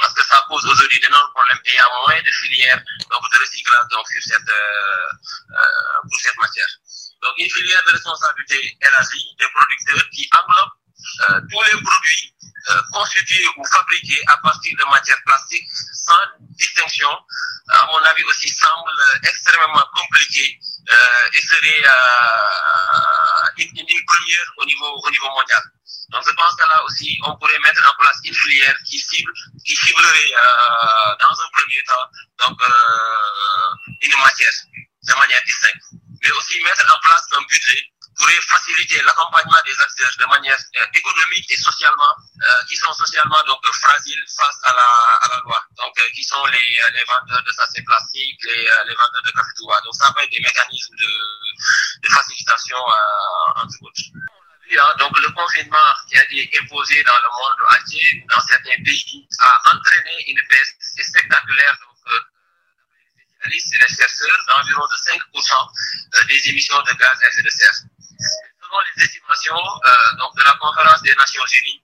parce que ça pose aujourd'hui d'énormes problèmes et il y a moins de filières donc, de recyclage donc, sur cette, euh, euh, pour cette matière. Donc une filière de responsabilité élargie des producteurs qui englobe euh, tous les produits euh, constitués ou fabriqués à partir de matières plastiques sans distinction, à mon avis aussi semble extrêmement compliqué euh, et serait euh, une, première au niveau, au niveau mondial. Donc je pense que là aussi, on pourrait mettre en place une filière qui cible, qui ciblerait dans un premier temps donc une matière de manière distincte, mais aussi mettre en place un budget pourrait faciliter l'accompagnement des acteurs de manière euh, économique et socialement, euh, qui sont socialement donc fragiles face à la, à la loi. Donc, euh, qui sont les, les vendeurs de sachets plastiques, les, les vendeurs de café. Donc, ça peut être des mécanismes de, de facilitation entre autres. Donc le confinement qui a été imposé dans le monde entier, dans certains pays, a entraîné une baisse spectaculaire donc, euh, et les chercheurs d'environ de 5% des émissions de gaz à effet de serre. Selon les estimations euh, donc, de la conférence des Nations Unies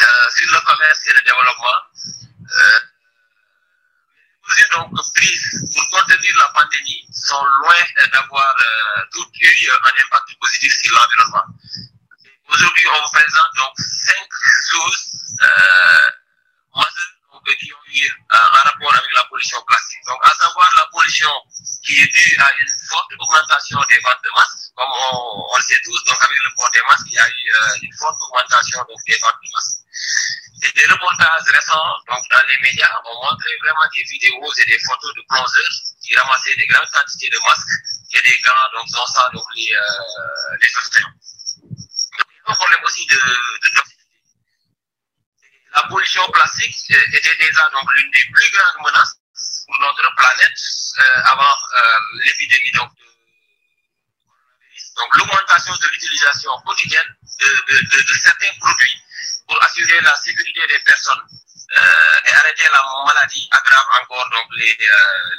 euh, sur le commerce et le développement, euh, les mesures prises pour contenir la pandémie sont loin d'avoir toutes eu un impact positif sur l'environnement. Aujourd'hui, on vous présente donc cinq majeures donc, qui ont eu un rapport avec la pollution plastique. Donc, à savoir la pollution qui est due à une forte augmentation des ventes de masques, comme on, le sait tous, donc avec le port des masques, il y a eu euh, une forte augmentation donc, des ventes de masques. Et des reportages récents donc, dans les médias ont montré vraiment des vidéos et des photos de plongeurs qui ramassaient des grandes quantités de masques et des gants, donc dans ça, donc les, euh, les océans. Donc, il y a un problème aussi de, de. La pollution plastique était déjà donc l'une des plus grandes menaces pour notre planète euh, avant euh, l'épidémie donc, l'augmentation de l'utilisation quotidienne de, certains produits pour assurer la sécurité des personnes euh, et arrêter la maladie aggrave encore donc les,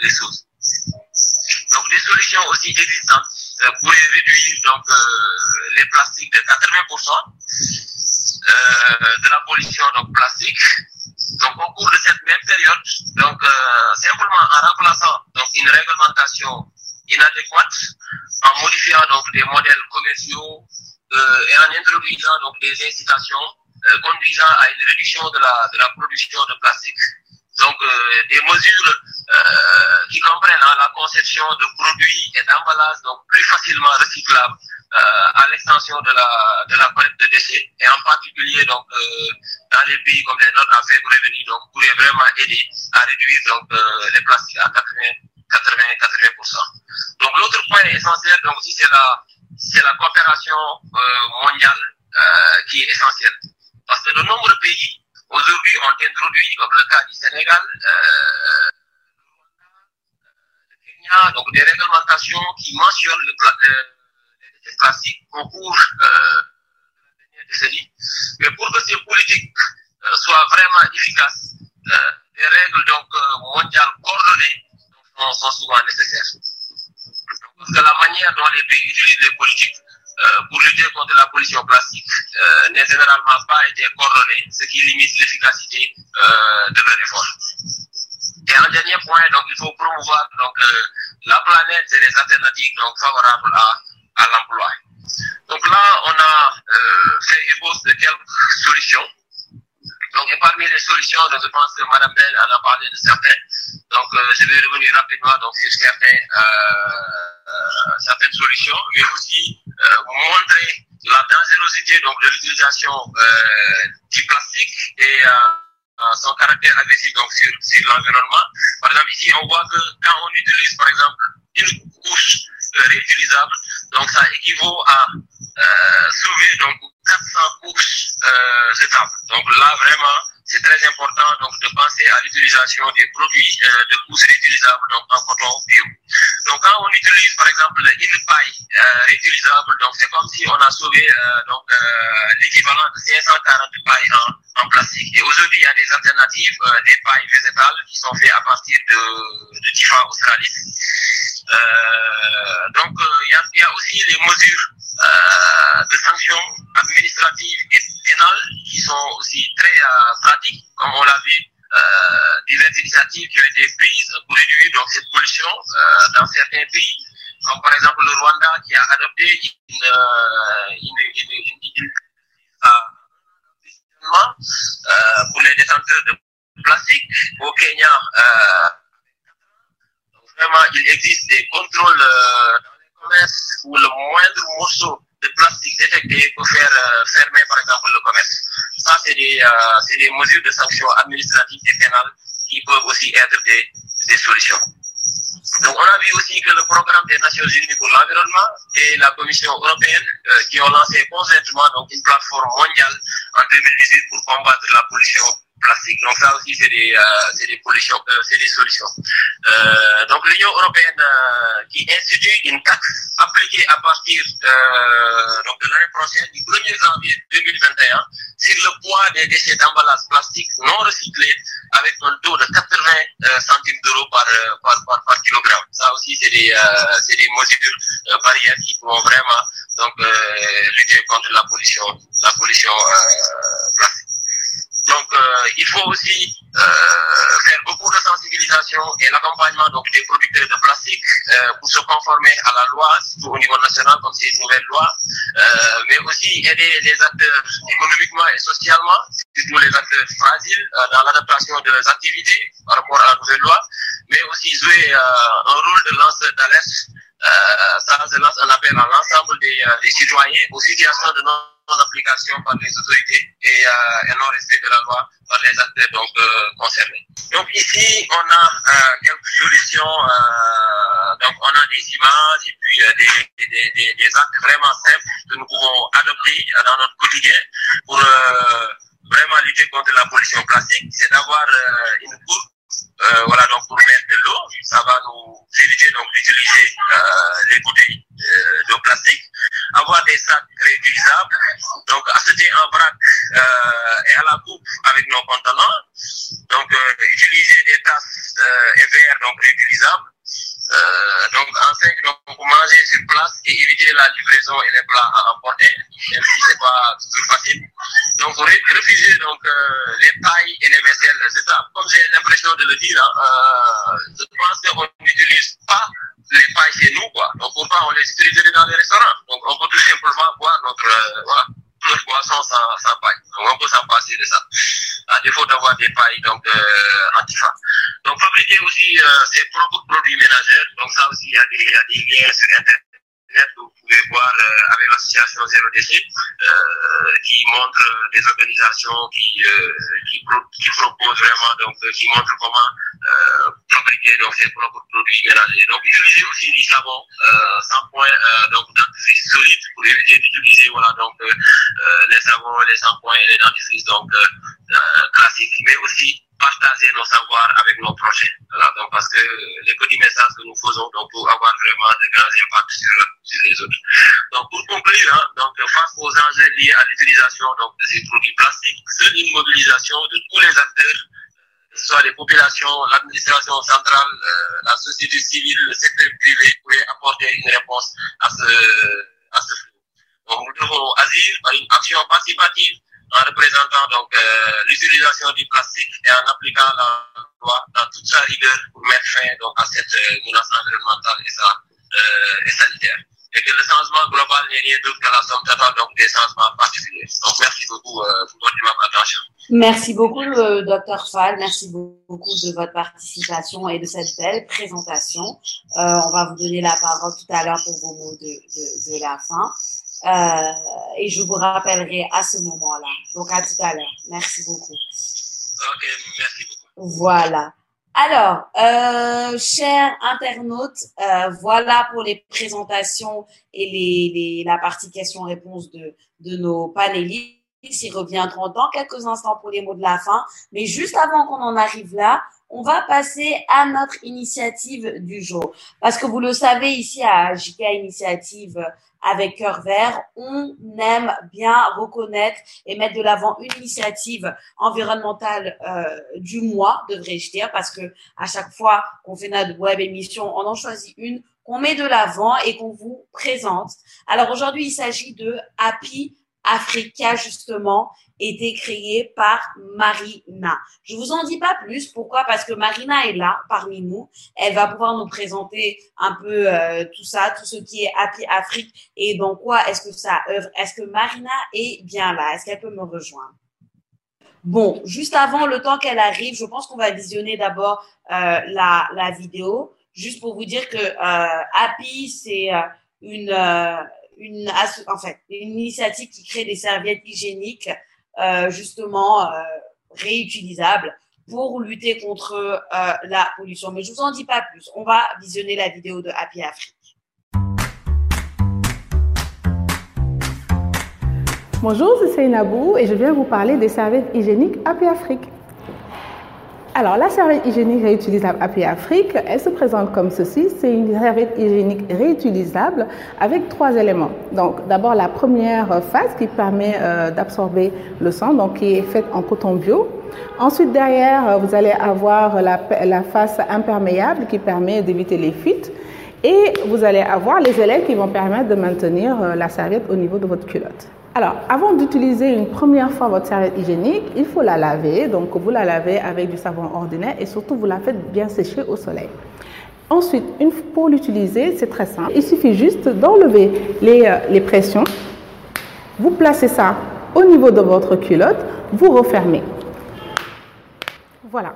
les choses. Donc des solutions aussi existantes pourraient réduire donc les plastiques de 80% de la pollution donc plastique. Donc au cours de cette même période, donc euh, simplement en remplaçant donc une réglementation inadéquate, en modifiant donc des modèles commerciaux euh, et en introduisant donc des incitations euh, conduisant à une réduction de la de la production de plastique. Donc des mesures qui comprennent hein, la conception de produits et d'emballages plus facilement recyclables euh, à l'extension de la de la de déchets et en particulier donc euh, dans les pays comme les nôtres à faible revenu donc pourrait vraiment aider à réduire donc euh, les plastiques à 80 80 80 Donc l'autre point essentiel donc aussi c'est la c'est la coopération mondiale qui est essentielle. Parce que de nombreux pays aujourd'hui ont introduit comme le cas du Sénégal Kenya donc des réglementations qui mentionnent le, le des plastiques au cours euh, de la. Mais pour que ces politiques soit vraiment efficace, des règles donc mondiales coordonnées sont, souvent nécessaires. Parce que la manière dont les pays utilisent les politiques pour lutter contre la pollution plastique euh, n'est généralement pas été coordonnée, ce qui limite l'efficacité euh, de leur effort. Et un dernier point, donc il faut promouvoir donc la planète et les alternatives donc favorables à, l'emploi. Donc là, on a fait ébauche de quelques solutions. Donc, et parmi les solutions, je pense que Madame Bell en a parlé de certaines. Donc, euh, je vais revenir rapidement donc, sur certaines, euh, certaines solutions, mais aussi euh, montrer la dangerosité donc, de l'utilisation du plastique et son caractère agressif donc, sur, sur l'environnement. Par exemple, ici, on voit que quand on utilise, par exemple, une couche réutilisable, donc ça équivaut à sauver donc, 400 couches euh, jetables. Donc là, vraiment, c'est très important donc, de penser à l'utilisation des produits euh, de couches réutilisables donc, en coton bio. Donc quand on utilise par exemple une paille euh, réutilisable, donc c'est comme si on a sauvé donc l'équivalent de 540 pailles en, en plastique. Et aujourd'hui, il y a des alternatives, des pailles végétales qui sont faites à partir de, de Tifa australis. Donc il y, a, il y a aussi les mesures de sanctions administratives et pénales qui sont aussi très pratiques, comme on l'a vu, euh, diverses initiatives qui ont été prises pour réduire donc, cette pollution euh, dans certains pays, comme par exemple le Rwanda qui a adopté une, euh, une, une, une, une euh, pour les détenteurs de plastique. Au Kenya, il existe des contrôles dans les commerces où le moindre morceau de plastique détecté peut faire euh, fermer par exemple le commerce. Ça, c'est des, euh, mesures de sanctions administratives et pénales qui peuvent aussi être des, solutions. Donc, on a vu aussi que le programme des Nations Unies pour l'environnement et la Commission européenne euh, qui ont lancé conjointement une plateforme mondiale en 2018 pour combattre la pollution plastique. Donc ça aussi, c'est des, euh, euh, des solutions. Euh, donc l'Union européenne qui institue une taxe appliquée à partir donc de l'année prochaine, du 1er janvier 2021, sur le poids des déchets d'emballage plastique non recyclés avec un taux de 80 centimes d'euros par, par, kilogramme. Ça aussi, c'est des, des mesures barrières qui vont vraiment donc, lutter contre la pollution, la pollution plastique. Donc, euh, il faut aussi euh, faire beaucoup de sensibilisation et l'accompagnement donc des producteurs de plastique euh, pour se conformer à la loi, surtout au niveau national, comme c'est une nouvelle loi, mais aussi aider les acteurs économiquement et socialement, surtout les acteurs fragiles, dans l'adaptation de leurs activités par rapport à la nouvelle loi, mais aussi jouer un rôle de lanceur d'alerte. ça, lance un appel à l'ensemble des, des citoyens aux situations de non application par les autorités et, euh, et non respect de la loi par les acteurs euh, concernés. Donc ici, on a euh, quelques solutions. donc on a des images et puis des, des, des, des, actes vraiment simples que nous pouvons adopter dans notre quotidien pour vraiment lutter contre la pollution plastique. C'est d'avoir une courbe euh, voilà, donc pour mettre de l'eau, ça va nous éviter donc d'utiliser euh, les bouteilles euh, de plastique, avoir des sacs réutilisables, donc acheter un vrac et à la coupe avec nos contenants, donc utiliser des tasses et donc réutilisables, donc en cinq, donc manger sur place et éviter la livraison et les plats à emporter, même si c'est pas toujours facile. Donc refuser donc les pailles et les vaisselles, c'est ça. Comme j'ai l'impression de le dire, hein, je pense qu'on n'utilise pas les pailles chez nous, quoi. Donc pourquoi on les utiliserait dans les restaurants? Donc on peut tout simplement boire notre, voilà, notre boisson sans, sans paille. Donc on peut s'en passer de ça. À défaut d'avoir des pailles donc euh, antifa. Donc fabriquer aussi euh, ses propres produits ménagers. Donc ça aussi a des, il y a des liens sur internet vous pouvez voir euh, avec l'association Zéro Déchet euh, qui montre des organisations qui, euh, qui, pro proposent vraiment, donc qui montrent comment fabriquer donc, ses propres produits ménagers. Donc utiliser aussi du savon sans point donc dentifrice solide pour éviter d'utiliser voilà, donc, les savons, les shampoings et les dentifrices donc, classiques, mais aussi partager nos savoirs avec nos. Voilà, donc parce que les petits messages que nous faisons donc, pour avoir vraiment de grands impacts sur, sur les autres. Donc pour conclure, hein, donc face aux enjeux liées à l'utilisation de ces produits plastiques. Seule une mobilisation de tous les acteurs, soit les populations, l'administration centrale, euh, la société civile, le secteur privé, pourrait apporter une réponse à ce, à ce. Donc nous devons agir par une action participative en représentant donc euh, l'utilisation du plastique et en appliquant la loi dans toute sa rigueur pour mettre fin donc à cette euh, menace environnementale et, ça, euh, et sanitaire. Et que le changement global n'est rien d'autre que la somme totale donc des changements particuliers. Donc merci beaucoup pour votre attention. Merci beaucoup, docteur Fall. Merci beaucoup de votre participation et de cette belle présentation. On va vous donner la parole tout à l'heure pour vos mots de, de la fin. Euh, et je vous rappellerai à ce moment-là. Donc à tout à l'heure. Merci beaucoup. Ok, merci beaucoup. Voilà. Alors, euh, chers internautes, euh, voilà pour les présentations et les, les la partie questions-réponses de, de nos panélistes. Ils reviendront dans quelques instants pour les mots de la fin. Mais juste avant qu'on en arrive là, on va passer à notre initiative du jour. Parce que vous le savez, ici à JK Initiative avec Cœur Vert, on aime bien reconnaître et mettre de l'avant une initiative environnementale euh, du mois, devrais-je dire, parce que à chaque fois qu'on fait notre web émission, on en choisit une qu'on met de l'avant et qu'on vous présente. Alors aujourd'hui, il s'agit de Happy Africa justement été créé par Marina. Je vous en dis pas plus. Pourquoi? Parce que Marina est là parmi nous. Elle va pouvoir nous présenter un peu euh, tout ça, tout ce qui est Happy Afrique et dans quoi est-ce que ça œuvre. Est-ce que Marina est bien là? Est-ce qu'elle peut me rejoindre? Bon, juste avant le temps qu'elle arrive, je pense qu'on va visionner d'abord euh, la, la vidéo, juste pour vous dire que euh, Happy c'est euh, une une, en fait, une initiative qui crée des serviettes hygiéniques euh, justement euh, réutilisables pour lutter contre euh, la pollution. Mais je vous en dis pas plus. On va visionner la vidéo de Happy Afrique. Bonjour, c'est Seynabou et je viens vous parler des serviettes hygiéniques Happy Afrique. Alors, la serviette hygiénique réutilisable Happy Afrique, elle se présente comme ceci. C'est une serviette hygiénique réutilisable avec trois éléments. Donc, d'abord, la première phase qui permet euh, d'absorber le sang, donc qui est faite en coton bio. Ensuite, derrière, vous allez avoir la, la face imperméable qui permet d'éviter les fuites. Et vous allez avoir les élèves qui vont permettre de maintenir euh, la serviette au niveau de votre culotte. Alors, avant d'utiliser une première fois votre serviette hygiénique, il faut la laver. Donc, vous la lavez avec du savon ordinaire et surtout, vous la faites bien sécher au soleil. Ensuite, une, pour l'utiliser, c'est très simple. Il suffit juste d'enlever euh, les pressions. Vous placez ça au niveau de votre culotte, vous refermez. Voilà.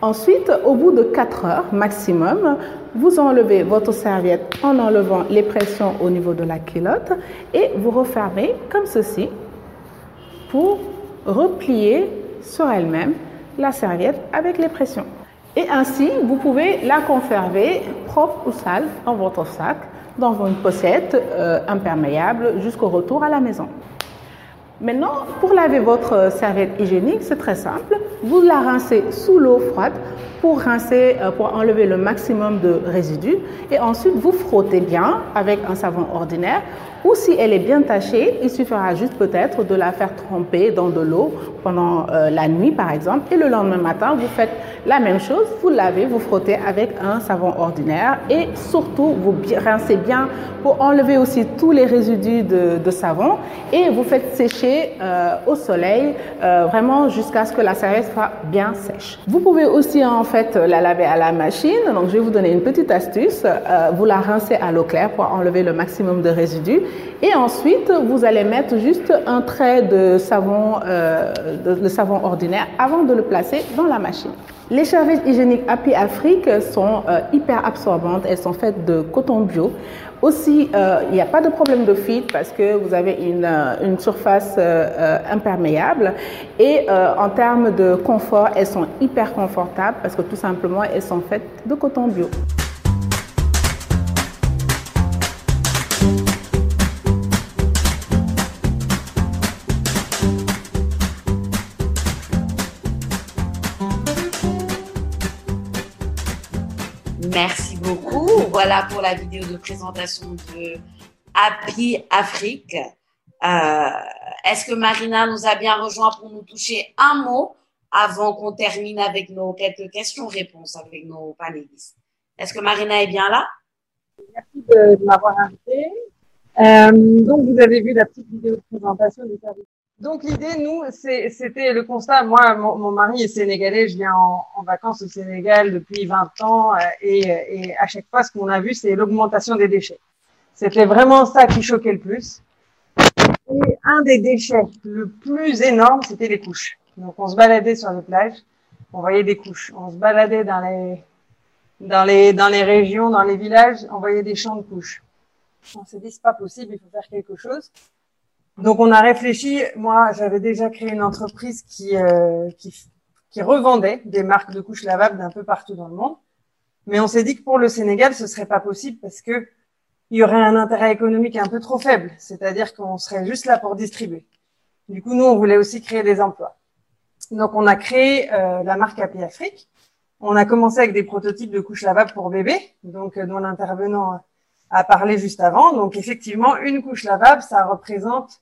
Ensuite, au bout de 4 heures maximum, vous enlevez votre serviette en enlevant les pressions au niveau de la culotte et vous refermez comme ceci pour replier sur elle-même la serviette avec les pressions. Et ainsi, vous pouvez la conserver propre ou sale dans votre sac, dans une pochette euh, imperméable jusqu'au retour à la maison. Maintenant, pour laver votre serviette hygiénique, c'est très simple. Vous la rincez sous l'eau froide pour rincer, euh, pour enlever le maximum de résidus. Et ensuite, vous frottez bien avec un savon ordinaire. Ou si elle est bien tachée, il suffira juste peut-être de la faire tremper dans de l'eau pendant euh, la nuit, par exemple. Et le lendemain matin, vous faites la même chose. Vous lavez, vous frottez avec un savon ordinaire. Et surtout, vous rincez bien pour enlever aussi tous les résidus de, savon. Et vous faites sécher euh, au soleil, euh, vraiment jusqu'à ce que la serviette soit bien sèche. Vous pouvez aussi en fait la laver à la machine. Donc, je vais vous donner une petite astuce. Vous la rincez à l'eau claire pour enlever le maximum de résidus. Et ensuite, vous allez mettre juste un trait de savon, euh, de, savon ordinaire avant de le placer dans la machine. Les serviettes hygiéniques Happy Afrique sont euh, hyper absorbantes. Elles sont faites de coton bio. Aussi, euh, il n'y a pas de problème de fuite parce que vous avez une, une surface imperméable. Et en termes de confort, elles sont hyper confortables parce que tout simplement, elles sont faites de coton bio. Merci beaucoup. Voilà pour la vidéo de présentation de Happy Afrique. Euh, Est-ce que Marina nous a bien rejoint pour nous toucher un mot avant qu'on termine avec nos quelques questions-réponses avec nos panélistes? Est-ce que Marina est bien là? Merci de, m'avoir invité. Euh, donc, vous avez vu la petite vidéo de présentation du service. Donc, l'idée, nous, c'était le constat. Moi, mon, mon, mari est sénégalais. Je viens en, en, vacances au Sénégal depuis 20 ans. Euh, et, et à chaque fois, ce qu'on a vu, c'est l'augmentation des déchets. C'était vraiment ça qui choquait le plus. Et un des déchets le plus énorme, c'était les couches. Donc, on se baladait sur les plages. On voyait des couches. On se baladait dans les, dans les, dans les régions, dans les villages. On voyait des champs de couches. On s'est dit, c'est pas possible, il faut faire quelque chose. Donc, on a réfléchi. Moi, j'avais déjà créé une entreprise qui, euh, qui, qui revendait des marques de couches lavables d'un peu partout dans le monde. Mais on s'est dit que pour le Sénégal, ce serait pas possible parce que il y aurait un intérêt économique un peu trop faible. C'est-à-dire qu'on serait juste là pour distribuer. Du coup, nous, on voulait aussi créer des emplois. Donc, on a créé euh, la marque Happy Afrique. On a commencé avec des prototypes de couches lavables pour bébés, donc euh, dont l'intervenant a parlé juste avant. Donc, effectivement, une couche lavable, ça représente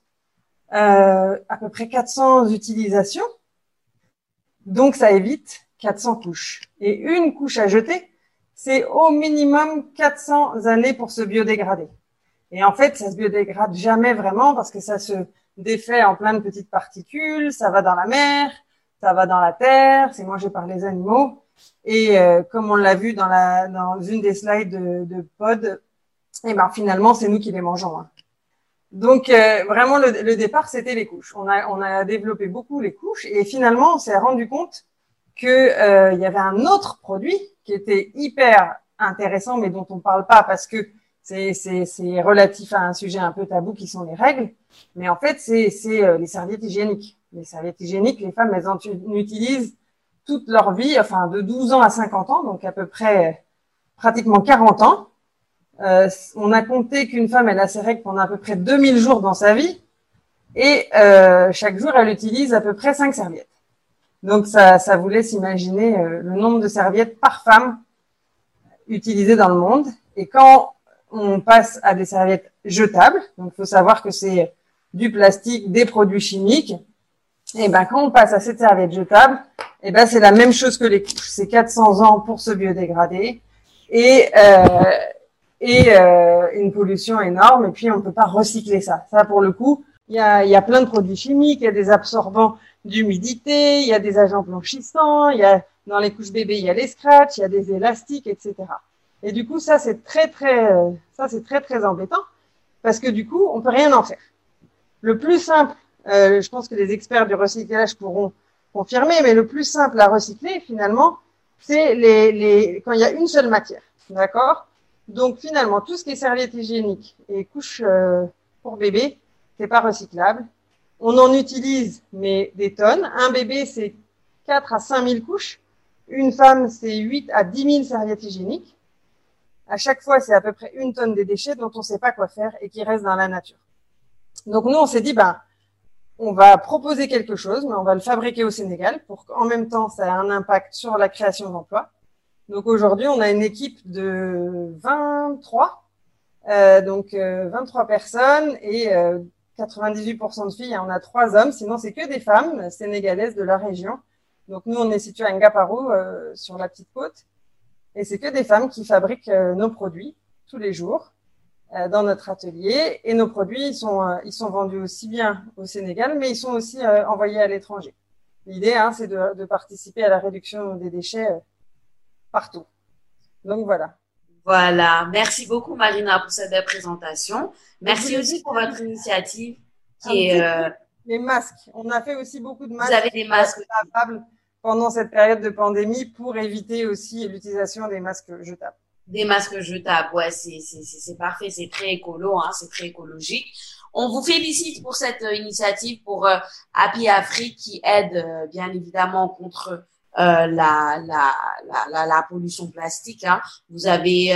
euh, à peu près 400 utilisations. Donc, ça évite 400 couches. Et une couche à jeter, c'est au minimum 400 années pour se biodégrader. Et en fait, ça se biodégrade jamais vraiment parce que ça se défait en plein de petites particules, ça va dans la mer, ça va dans la terre, c'est mangé par les animaux. Et euh, comme on l'a vu dans, la, dans une des slides de, de Pod, et ben finalement, c'est nous qui les mangeons. Hein. Donc euh, vraiment, le, le départ, c'était les couches. On a, on a développé beaucoup les couches et finalement, on s'est rendu compte que euh, il y avait un autre produit qui était hyper intéressant, mais dont on parle pas parce que c'est relatif à un sujet un peu tabou qui sont les règles. Mais en fait, c'est euh, les serviettes hygiéniques. Les serviettes hygiéniques, les femmes, elles en utilisent toute leur vie, enfin de 12 ans à 50 ans, donc à peu près pratiquement 40 ans. Euh, on a compté qu'une femme, elle a ses règles pendant à peu près 2000 jours dans sa vie, et euh, chaque jour, elle utilise à peu près 5 serviettes. Donc ça, ça vous laisse imaginer euh, le nombre de serviettes par femme utilisées dans le monde. Et quand on passe à des serviettes jetables, donc il faut savoir que c'est du plastique, des produits chimiques, et ben quand on passe à cette serviette jetable, et ben c'est la même chose que les couches. C'est 400 ans pour se biodégrader et euh, et euh, une pollution énorme. Et puis on peut pas recycler ça. Ça pour le coup, il y a y a plein de produits chimiques, il y a des absorbants d'humidité, il y a des agents blanchissants, il y a dans les couches bébés il y a les scratchs, il y a des élastiques, etc. Et du coup ça c'est très très ça c'est très très embêtant parce que du coup on peut rien en faire. Le plus simple euh, je pense que les experts du recyclage pourront confirmer, mais le plus simple à recycler, finalement, c'est les, les, quand il y a une seule matière. D'accord? Donc, finalement, tout ce qui est serviette hygiénique et couche euh, pour bébé, c'est pas recyclable. On en utilise, mais des tonnes. Un bébé, c'est 4 à 5 000 couches. Une femme, c'est 8 à 10 000 serviettes hygiéniques. À chaque fois, c'est à peu près une tonne de déchets dont on ne sait pas quoi faire et qui restent dans la nature. Donc nous, on s'est dit, ben, on va proposer quelque chose, mais on va le fabriquer au Sénégal pour qu'en même temps, ça ait un impact sur la création d'emplois. Donc aujourd'hui, on a une équipe de 23, euh, donc euh, 23 personnes et euh, 98% de filles. On a trois hommes, sinon c'est que des femmes sénégalaises de la région. Donc nous, on est situé à Ngaparou, euh, sur la petite côte, et c'est que des femmes qui fabriquent euh, nos produits tous les jours dans notre atelier et nos produits ils sont ils sont vendus aussi bien au Sénégal mais ils sont aussi euh, envoyés à l'étranger. L'idée hein, c'est de, de, participer à la réduction des déchets euh, partout. Donc voilà. Voilà, merci beaucoup Marina pour cette belle présentation. Merci aussi pour votre initiative qui est euh... les masques. On a fait aussi beaucoup de masques. Vous avez des masques pendant cette période de pandémie pour éviter aussi l'utilisation des masques jetables des masques jetables. Ouais, c'est, c'est, c'est parfait, c'est très écolo, hein, c'est très écologique. On vous félicite pour cette euh, initiative pour euh, Happy Afrique qui aide euh, bien évidemment contre la, la, la, la, pollution plastique. Hein. Vous avez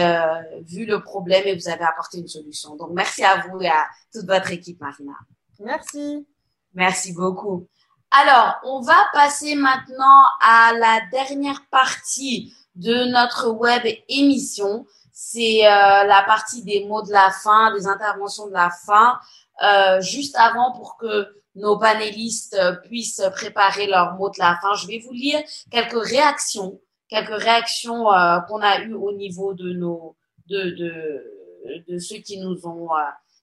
vu le problème et vous avez apporté une solution. Donc merci à vous et à toute votre équipe, Marina. Merci. Merci beaucoup. Alors, on va passer maintenant à la dernière partie de notre web émission. C'est euh, la partie des mots de la fin, des interventions de la fin. euh, juste avant pour que nos panélistes puissent préparer leurs mots de la fin, je vais vous lire quelques réactions, quelques réactions qu'on a eues au niveau de nos de de, de ceux qui nous ont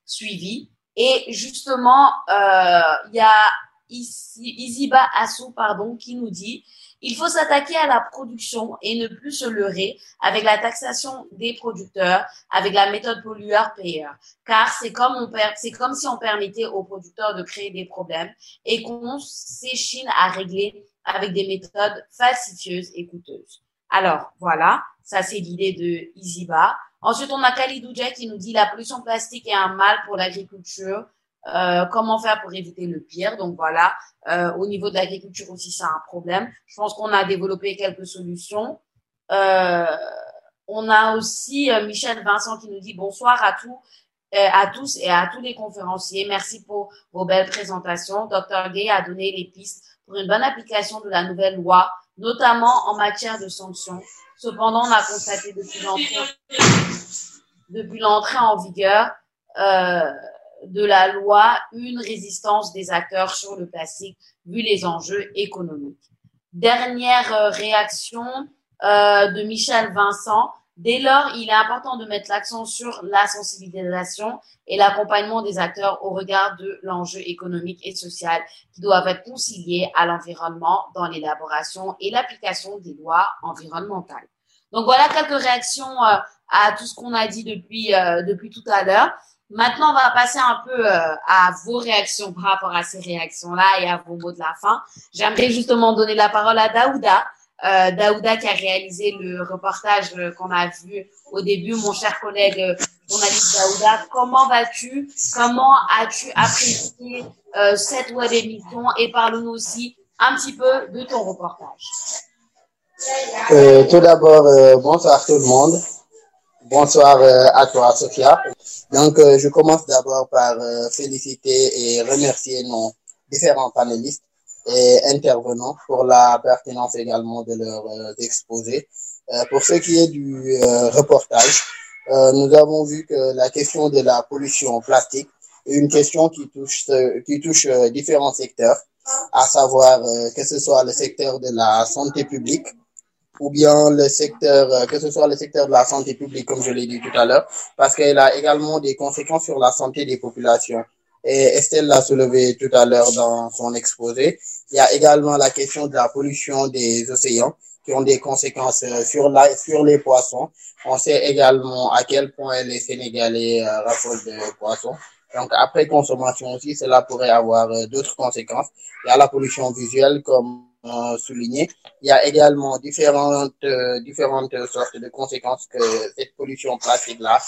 suivis. Et justement, il y a Isiba Assou, pardon, qui nous dit il faut s'attaquer à la production et ne plus se leurrer avec la taxation des producteurs, avec la méthode pollueur-payeur. Car c'est comme, si on permettait aux producteurs de créer des problèmes et qu'on s'échine à régler avec des méthodes falsifieuses et coûteuses. Alors, voilà, ça c'est l'idée de Isiba. Ensuite, on a Khalid qui nous dit la pollution plastique est un mal pour l'agriculture. Euh, comment faire pour éviter le pire? Donc voilà, euh, au niveau de l'agriculture aussi, c'est un problème. Je pense qu'on a développé quelques solutions. Euh, on a aussi euh, Michel Vincent qui nous dit bonsoir à tous, à tous et à tous les conférenciers. Merci pour vos belles présentations. Dr Gay a donné les pistes pour une bonne application de la nouvelle loi, notamment en matière de sanctions. Cependant, on a constaté depuis l'entrée, depuis l'entrée en vigueur, de la loi une résistance des acteurs sur le plastique vu les enjeux économiques. Dernière euh, réaction euh, de Michel Vincent. Dès lors, il est important de mettre l'accent sur la sensibilisation et l'accompagnement des acteurs au regard de l'enjeu économique et social qui doivent être conciliés à l'environnement dans l'élaboration et l'application des lois environnementales. Donc voilà quelques réactions euh, à tout ce qu'on a dit depuis, depuis tout à l'heure. Maintenant, on va passer un peu euh, à vos réactions par rapport à ces réactions-là et à vos mots de la fin. J'aimerais justement donner la parole à Daouda. Euh, Daouda qui a réalisé le reportage euh, qu'on a vu au début, mon cher collègue euh, journaliste Daouda. Comment vas-tu? Comment as-tu apprécié cette web émission Et parle-nous aussi un petit peu de ton reportage. tout d'abord, bonsoir tout le monde. Bonsoir à toi, Sophia. Donc, euh, je commence d'abord par euh, féliciter et remercier nos différents panélistes et intervenants pour la pertinence également de leurs euh, exposés. pour ce qui est du reportage, nous avons vu que la question de la pollution plastique est une question qui touche, qui touche différents secteurs, à savoir que ce soit le secteur de la santé publique, ou bien le secteur, euh, que ce soit le secteur de la santé publique, comme je l'ai dit tout à l'heure, parce qu'elle a également des conséquences sur la santé des populations. Et Estelle l'a soulevé tout à l'heure dans son exposé. Il y a également la question de la pollution des océans qui ont des conséquences euh, sur, la, sur les poissons. On sait également à quel point les Sénégalais euh, raffolent de poissons. Donc, après consommation aussi, cela pourrait avoir d'autres conséquences. Il y a la pollution visuelle, comme souligné. Il y a également différentes, euh, différentes sortes de conséquences que cette pollution plastique-là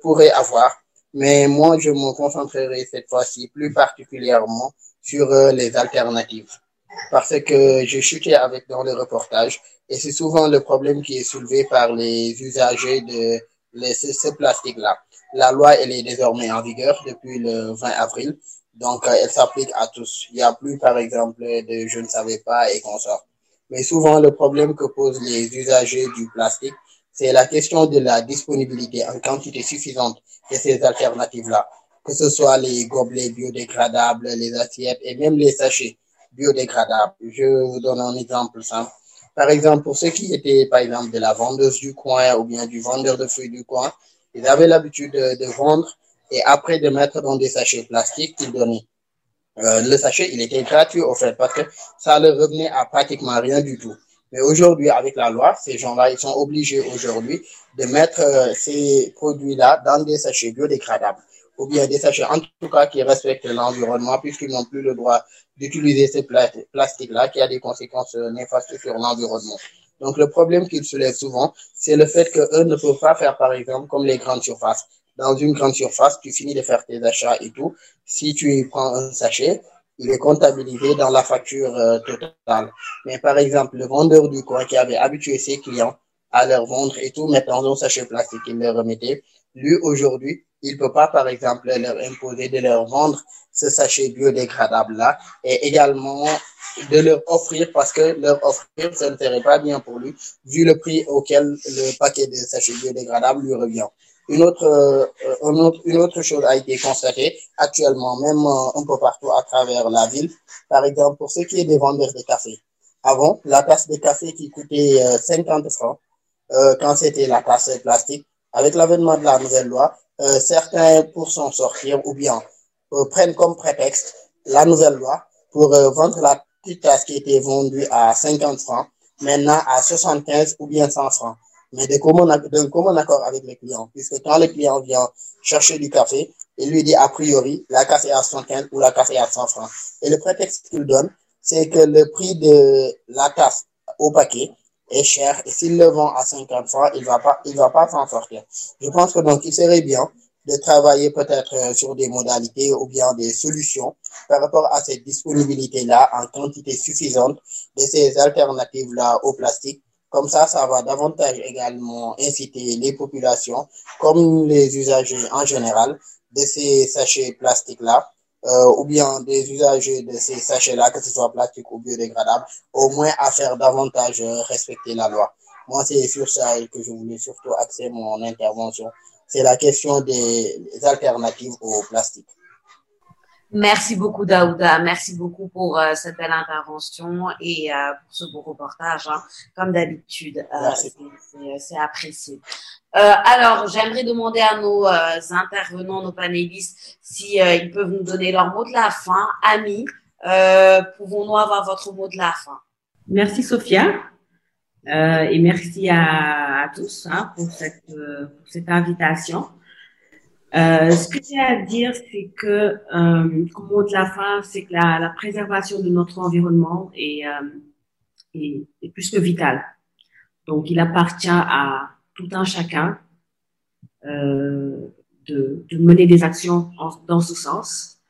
pourrait avoir. Mais moi, je me concentrerai cette fois-ci plus particulièrement sur euh, les alternatives. Parce que j'ai chuté avec dans le reportage et c'est souvent le problème qui est soulevé par les usagers de ce plastique-là. La loi, elle est désormais en vigueur depuis le 20 avril donc, euh, elle s'applique à tous. Il n'y a plus, par exemple, de je ne savais pas et qu'on sort. Mais souvent, le problème que posent les usagers du plastique, c'est la question de la disponibilité en quantité suffisante de ces alternatives-là. Que ce soit les gobelets biodégradables, les assiettes et même les sachets biodégradables. Je vous donne un exemple simple. Par exemple, pour ceux qui étaient, par exemple, de la vendeuse du coin ou bien du vendeur de fruits du coin, ils avaient l'habitude de, de vendre et après de mettre dans des sachets plastiques qu'ils donnaient. Euh, le sachet, il était gratuit au fait parce que ça leur revenait à pratiquement rien du tout. Mais aujourd'hui, avec la loi, ces gens-là, ils sont obligés aujourd'hui de mettre euh, ces produits-là dans des sachets biodégradables ou bien des sachets en tout cas qui respectent l'environnement puisqu'ils n'ont plus le droit d'utiliser ces plastiques-là qui a des conséquences euh, néfastes sur l'environnement. Donc le problème qu'ils soulèvent souvent, c'est le fait qu'eux ne peuvent pas faire par exemple comme les grandes surfaces dans une grande surface, tu finis de faire tes achats et tout. Si tu prends un sachet, il est comptabilisé dans la facture euh, totale. Mais par exemple, le vendeur du coin qui avait habitué ses clients à leur vendre et tout, mettre dans un sachet plastique, il leur remettait. Lui, aujourd'hui, il peut pas, par exemple, leur imposer de leur vendre ce sachet biodégradable-là et également de leur offrir, parce que leur offrir, ça ne serait pas bien pour lui, vu le prix auquel le paquet de sachets biodégradables lui revient. Une autre, euh, une autre, une autre chose a été constatée actuellement, même euh, un peu partout à travers la ville. Par exemple, pour ce qui est des vendeurs de café. Avant, la tasse de café qui coûtait euh, 50 francs, euh, quand c'était la tasse plastique, avec l'avènement de la nouvelle loi, certains pour s'en sortir ou bien prennent comme prétexte la nouvelle loi pour vendre la petite tasse qui était vendue à 50 francs, maintenant à 75 ou bien 100 francs. Mais de commun, d'un commun accord avec les clients, puisque quand le client vient chercher du café, il lui dit a priori la café est à 75 ou la café est à 100 francs. Et le prétexte qu'il donne, c'est que le prix de la tasse au paquet est cher et s'il le vend à 50 francs, il va pas, il va pas s'en sortir. Je pense que donc il serait bien de travailler peut-être euh, sur des modalités ou bien des solutions par rapport à cette disponibilité-là en quantité suffisante de ces alternatives-là au plastique. Comme ça, ça va davantage également inciter les populations, comme les usagers en général, de ces sachets plastiques-là, euh, ou bien des usagers de ces sachets-là, que ce soit plastique ou biodégradable, au moins à faire davantage euh, respecter la loi. Moi, c'est sur ça que je voulais surtout axer mon intervention. C'est la question des alternatives au plastique. Merci beaucoup, Daouda. Merci beaucoup pour euh, cette belle intervention et euh, pour ce beau reportage. Hein. Comme d'habitude, euh, c'est- apprécié. Euh, alors, j'aimerais demander à nos euh, intervenants, nos panélistes, si euh, ils peuvent nous donner leur mot de la fin. Amis, euh, pouvons-nous avoir votre mot de la fin? Merci Sophia Euh, et merci à, à tous hein, pour, cette, euh, pour cette invitation. Euh, ce que j'ai à dire, c'est que euh, comme mot de la fin, c'est que la, la préservation de notre environnement est, euh, est, plus que vitale. Donc, il appartient à tout un chacun euh, de, de mener des actions en, dans ce sens,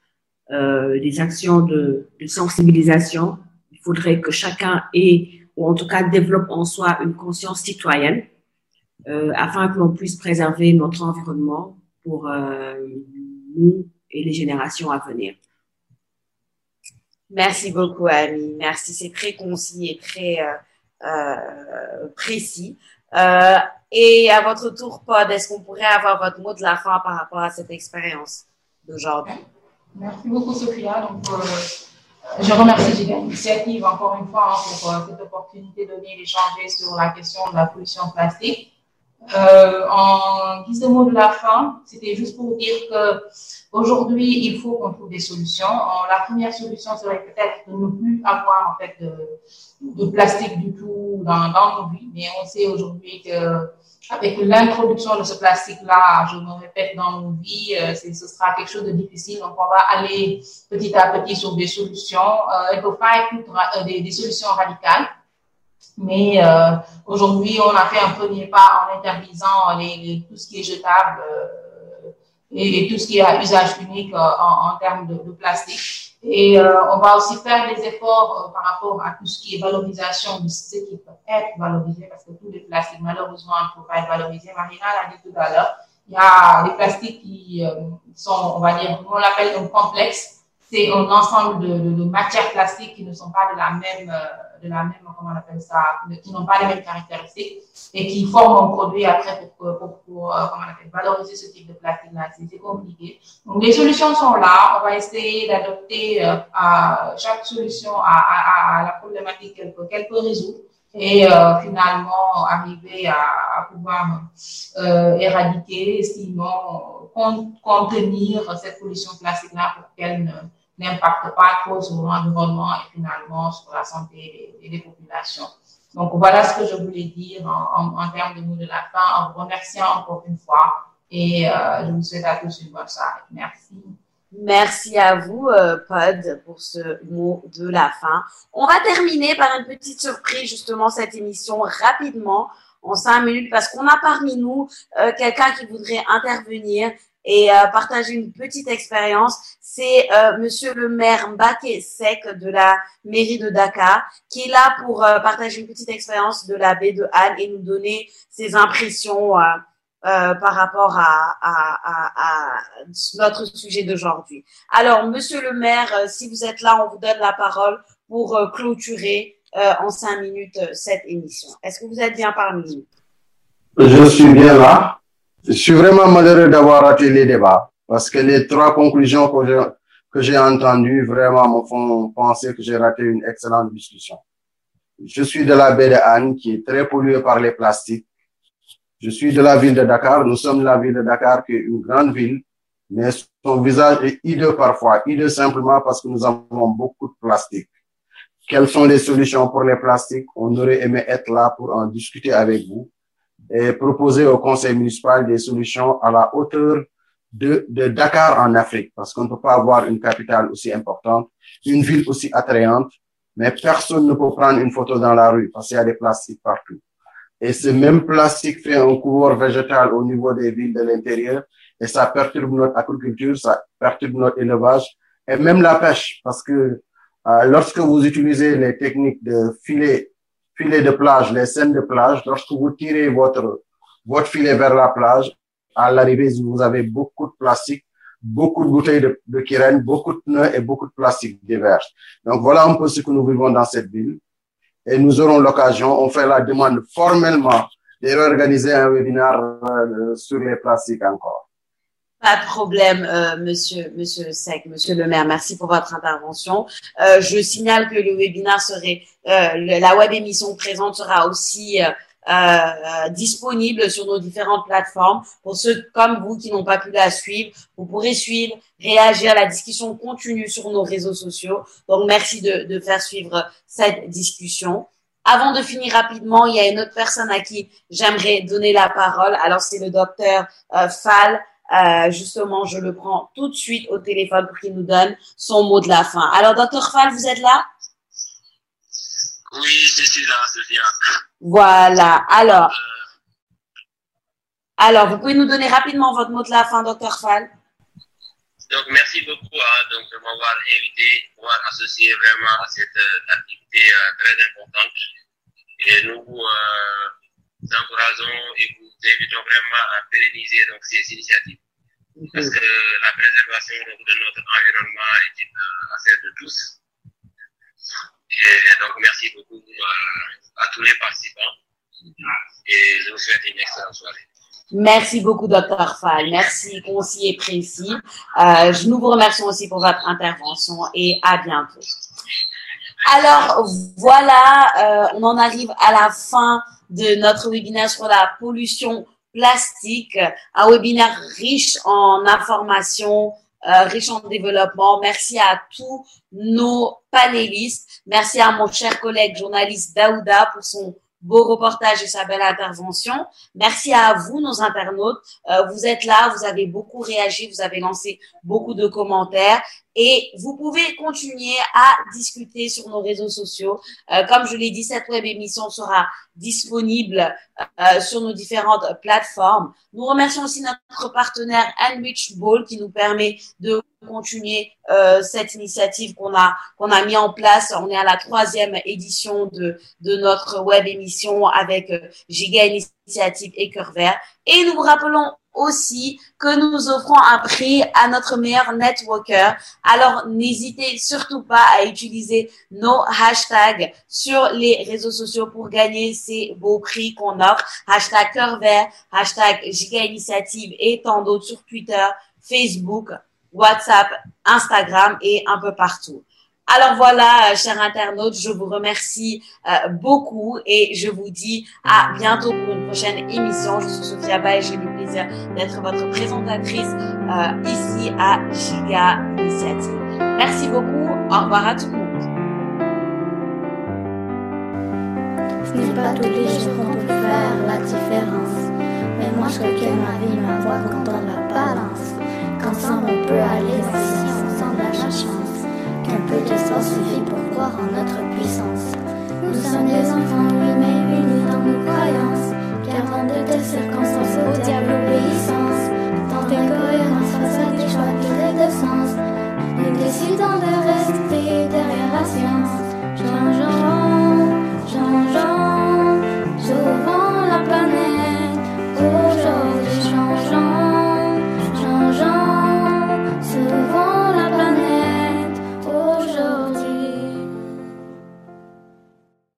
euh, des actions de, de sensibilisation. Il faudrait que chacun ait, ou en tout cas développe en soi, une conscience citoyenne euh, afin que l'on puisse préserver notre environnement pour euh, nous et les générations à venir. Merci beaucoup, Annie. Merci, c'est très concis et très euh, euh, précis. Euh, et à votre tour, Pod, est-ce qu'on pourrait avoir votre mot de la fin par rapport à cette expérience d'aujourd'hui? Merci beaucoup, Sophia. Donc, euh, je remercie Giga Initiative encore une fois hein, pour euh, cette opportunité donnée d'échanger sur la question de la pollution plastique. Euh, en guise de mot de la fin, c'était juste pour dire que aujourd'hui, il faut qu'on trouve des solutions. La première solution serait peut-être de ne plus avoir en fait de, plastique du tout dans, dans nos vies, mais on sait aujourd'hui que avec l'introduction de ce plastique-là, je me répète, dans nos vies, euh, ce sera quelque chose de difficile. Donc, on va aller petit à petit sur des solutions. Euh, il faut pas être des, des solutions radicales. Mais euh, aujourd'hui, on a fait un premier pas en interdisant tout ce qui est jetable euh, et, tout ce qui est à usage unique euh, en, termes de, plastique. Et on va aussi faire des efforts par rapport à tout ce qui est valorisation de ce qui peut être valorisé, parce que tous les plastiques, malheureusement, ne peuvent pas être valorisés. Marina l'a dit tout à l'heure, il y a des plastiques qui sont, on va dire, on l'appelle un complexe. C'est un ensemble de, matières plastiques qui ne sont pas de la même, de la même, comment on appelle ça, qui n'ont pas les mêmes caractéristiques et qui forment un produit après pour, pour, euh, comment on appelle, valoriser ce type de plastique-là. C'est compliqué. Donc, les solutions sont là. On va essayer d'adopter euh, chaque solution à, à, la problématique qu'elle peut, qu'elle peut résoudre et euh, finalement arriver à, pouvoir euh, éradiquer, sinon con- contenir cette pollution plastique-là pour qu'elle ne n'impacte pas trop sur l'environnement et finalement sur la santé des, populations. Donc voilà ce que je voulais dire en termes de mots de la fin, en vous remerciant encore une fois et euh, je vous souhaite à tous une bonne soirée. Merci. Merci à vous, euh, Pod, pour ce mot de la fin. On va terminer par une petite surprise, justement, cette émission rapidement, en cinq minutes, parce qu'on a parmi nous euh, quelqu'un qui voudrait intervenir et euh, partager une petite expérience. C'est euh, Monsieur le maire Mbaké Sek de la mairie de Dakar, qui est là pour euh, partager une petite expérience de la baie de Anne et nous donner ses impressions euh, par rapport à, à, à, à notre sujet d'aujourd'hui. Alors, Monsieur le maire, si vous êtes là, on vous donne la parole pour euh, clôturer en cinq minutes cette émission. Est-ce que vous êtes bien parmi nous? Je suis bien là. Je suis vraiment malheureux d'avoir raté les débats parce que les trois conclusions que j'ai, entendues vraiment me font penser que j'ai raté une excellente discussion. Je suis de la baie de Anne qui est très polluée par les plastiques. Je suis de la ville de Dakar. Nous sommes la ville de Dakar qui est une grande ville, mais son visage est hideux parfois. Hideux simplement parce que nous avons beaucoup de plastique. Quelles sont les solutions pour les plastiques? On aurait aimé être là pour en discuter avec vous et proposer au conseil municipal des solutions à la hauteur de, de Dakar en Afrique, parce qu'on ne peut pas avoir une capitale aussi importante, une ville aussi attrayante, mais personne ne peut prendre une photo dans la rue parce qu'il y a des plastiques partout. Et ce même plastique fait un couvert végétal au niveau des villes de l'intérieur et ça perturbe notre agriculture, ça perturbe notre élevage et même la pêche parce que euh, lorsque vous utilisez les techniques de filet filet de plage, les scènes de plage, lorsque vous tirez votre, votre filet vers la plage, à l'arrivée, vous avez beaucoup de plastique, beaucoup de bouteilles de, de beaucoup de pneus et beaucoup de plastique divers. Donc voilà un peu ce que nous vivons dans cette ville. Et nous aurons l'occasion, on fait la demande formellement de réorganiser un webinaire euh, sur les plastiques encore. Pas de problème, euh, monsieur, monsieur Sec, monsieur le maire. Merci pour votre intervention. Euh, je signale que le webinaire serait, euh, la web émission présente sera aussi euh, euh, disponible sur nos différentes plateformes. Pour ceux comme vous qui n'ont pas pu la suivre, vous pourrez suivre, réagir. La discussion continue sur nos réseaux sociaux. Donc, merci de, de faire suivre cette discussion. Avant de finir rapidement, il y a une autre personne à qui j'aimerais donner la parole. Alors, c'est le docteur euh, Fall. Euh, justement, je le prends tout de suite au téléphone pour qu'il nous donne son mot de la fin. Alors, docteur Fall, vous êtes là? Oui, je suis là, Sophia. Voilà. Alors, alors, vous pouvez nous donner rapidement votre mot de la fin, docteur Fall? Donc, merci beaucoup hein, donc, de m'avoir invité, de m'avoir associé vraiment à cette euh, activité euh, très importante. Et nous euh, encourageons et vous invitons vraiment à pérenniser donc, ces initiatives. Parce que la préservation de notre environnement est une euh, affaire de tous. Et donc, merci beaucoup euh, à tous les participants. Et je vous souhaite une excellente soirée. Merci beaucoup, docteur Fall. Merci, concis et précis. Euh, nous vous remercions aussi pour votre intervention et à bientôt. Alors voilà, on en arrive à la fin de notre webinaire sur la pollution plastique, un webinaire riche en informations, euh, riche en développement. Merci à tous nos panélistes. Merci à mon cher collègue journaliste Daouda pour son beau reportage et sa belle intervention. Merci à vous, nos internautes. Euh, vous êtes là, vous avez beaucoup réagi, vous avez lancé beaucoup de commentaires et vous pouvez continuer à discuter sur nos réseaux sociaux. Euh, comme je l'ai dit, cette web émission sera disponible euh, sur nos différentes plateformes. Nous remercions aussi notre partenaire Enrich Ball qui nous permet de continuer euh, cette initiative qu'on a qu'on a mis en place. On est à la troisième édition de de notre web émission avec euh, Giga Initiative et Cœur Vert. Et nous vous rappelons aussi que nous offrons un prix à notre meilleur networker. Alors n'hésitez surtout pas à utiliser nos hashtags sur les réseaux sociaux pour gagner ces beaux prix qu'on offre. Hashtag Cœur Vert, hashtag Giga Initiative et tant d'autres sur Twitter, Facebook, WhatsApp, Instagram et un peu partout. Alors voilà, euh, chers internautes, je vous remercie euh, beaucoup et je vous dis à bientôt pour une prochaine émission. Je suis Sophia Ba et j'ai le plaisir d'être votre présentatrice euh, ici à Giga Initiative. Merci beaucoup. Au revoir à tout le monde. Ce n'est pas tous les jours faire la différence. Mais moi je ma vie, quand on la balance. Qu'ensemble on peut aller si a la chance. Qu'un peu de suffit pour croire en notre puissance. Nous sommes des enfants, oui, mais unis dans nos croyances. Car dans de telles circonstances, au diable obéissance. Tant d'incohérence face à des choix vides de sens. Nous décidons de rester derrière la science.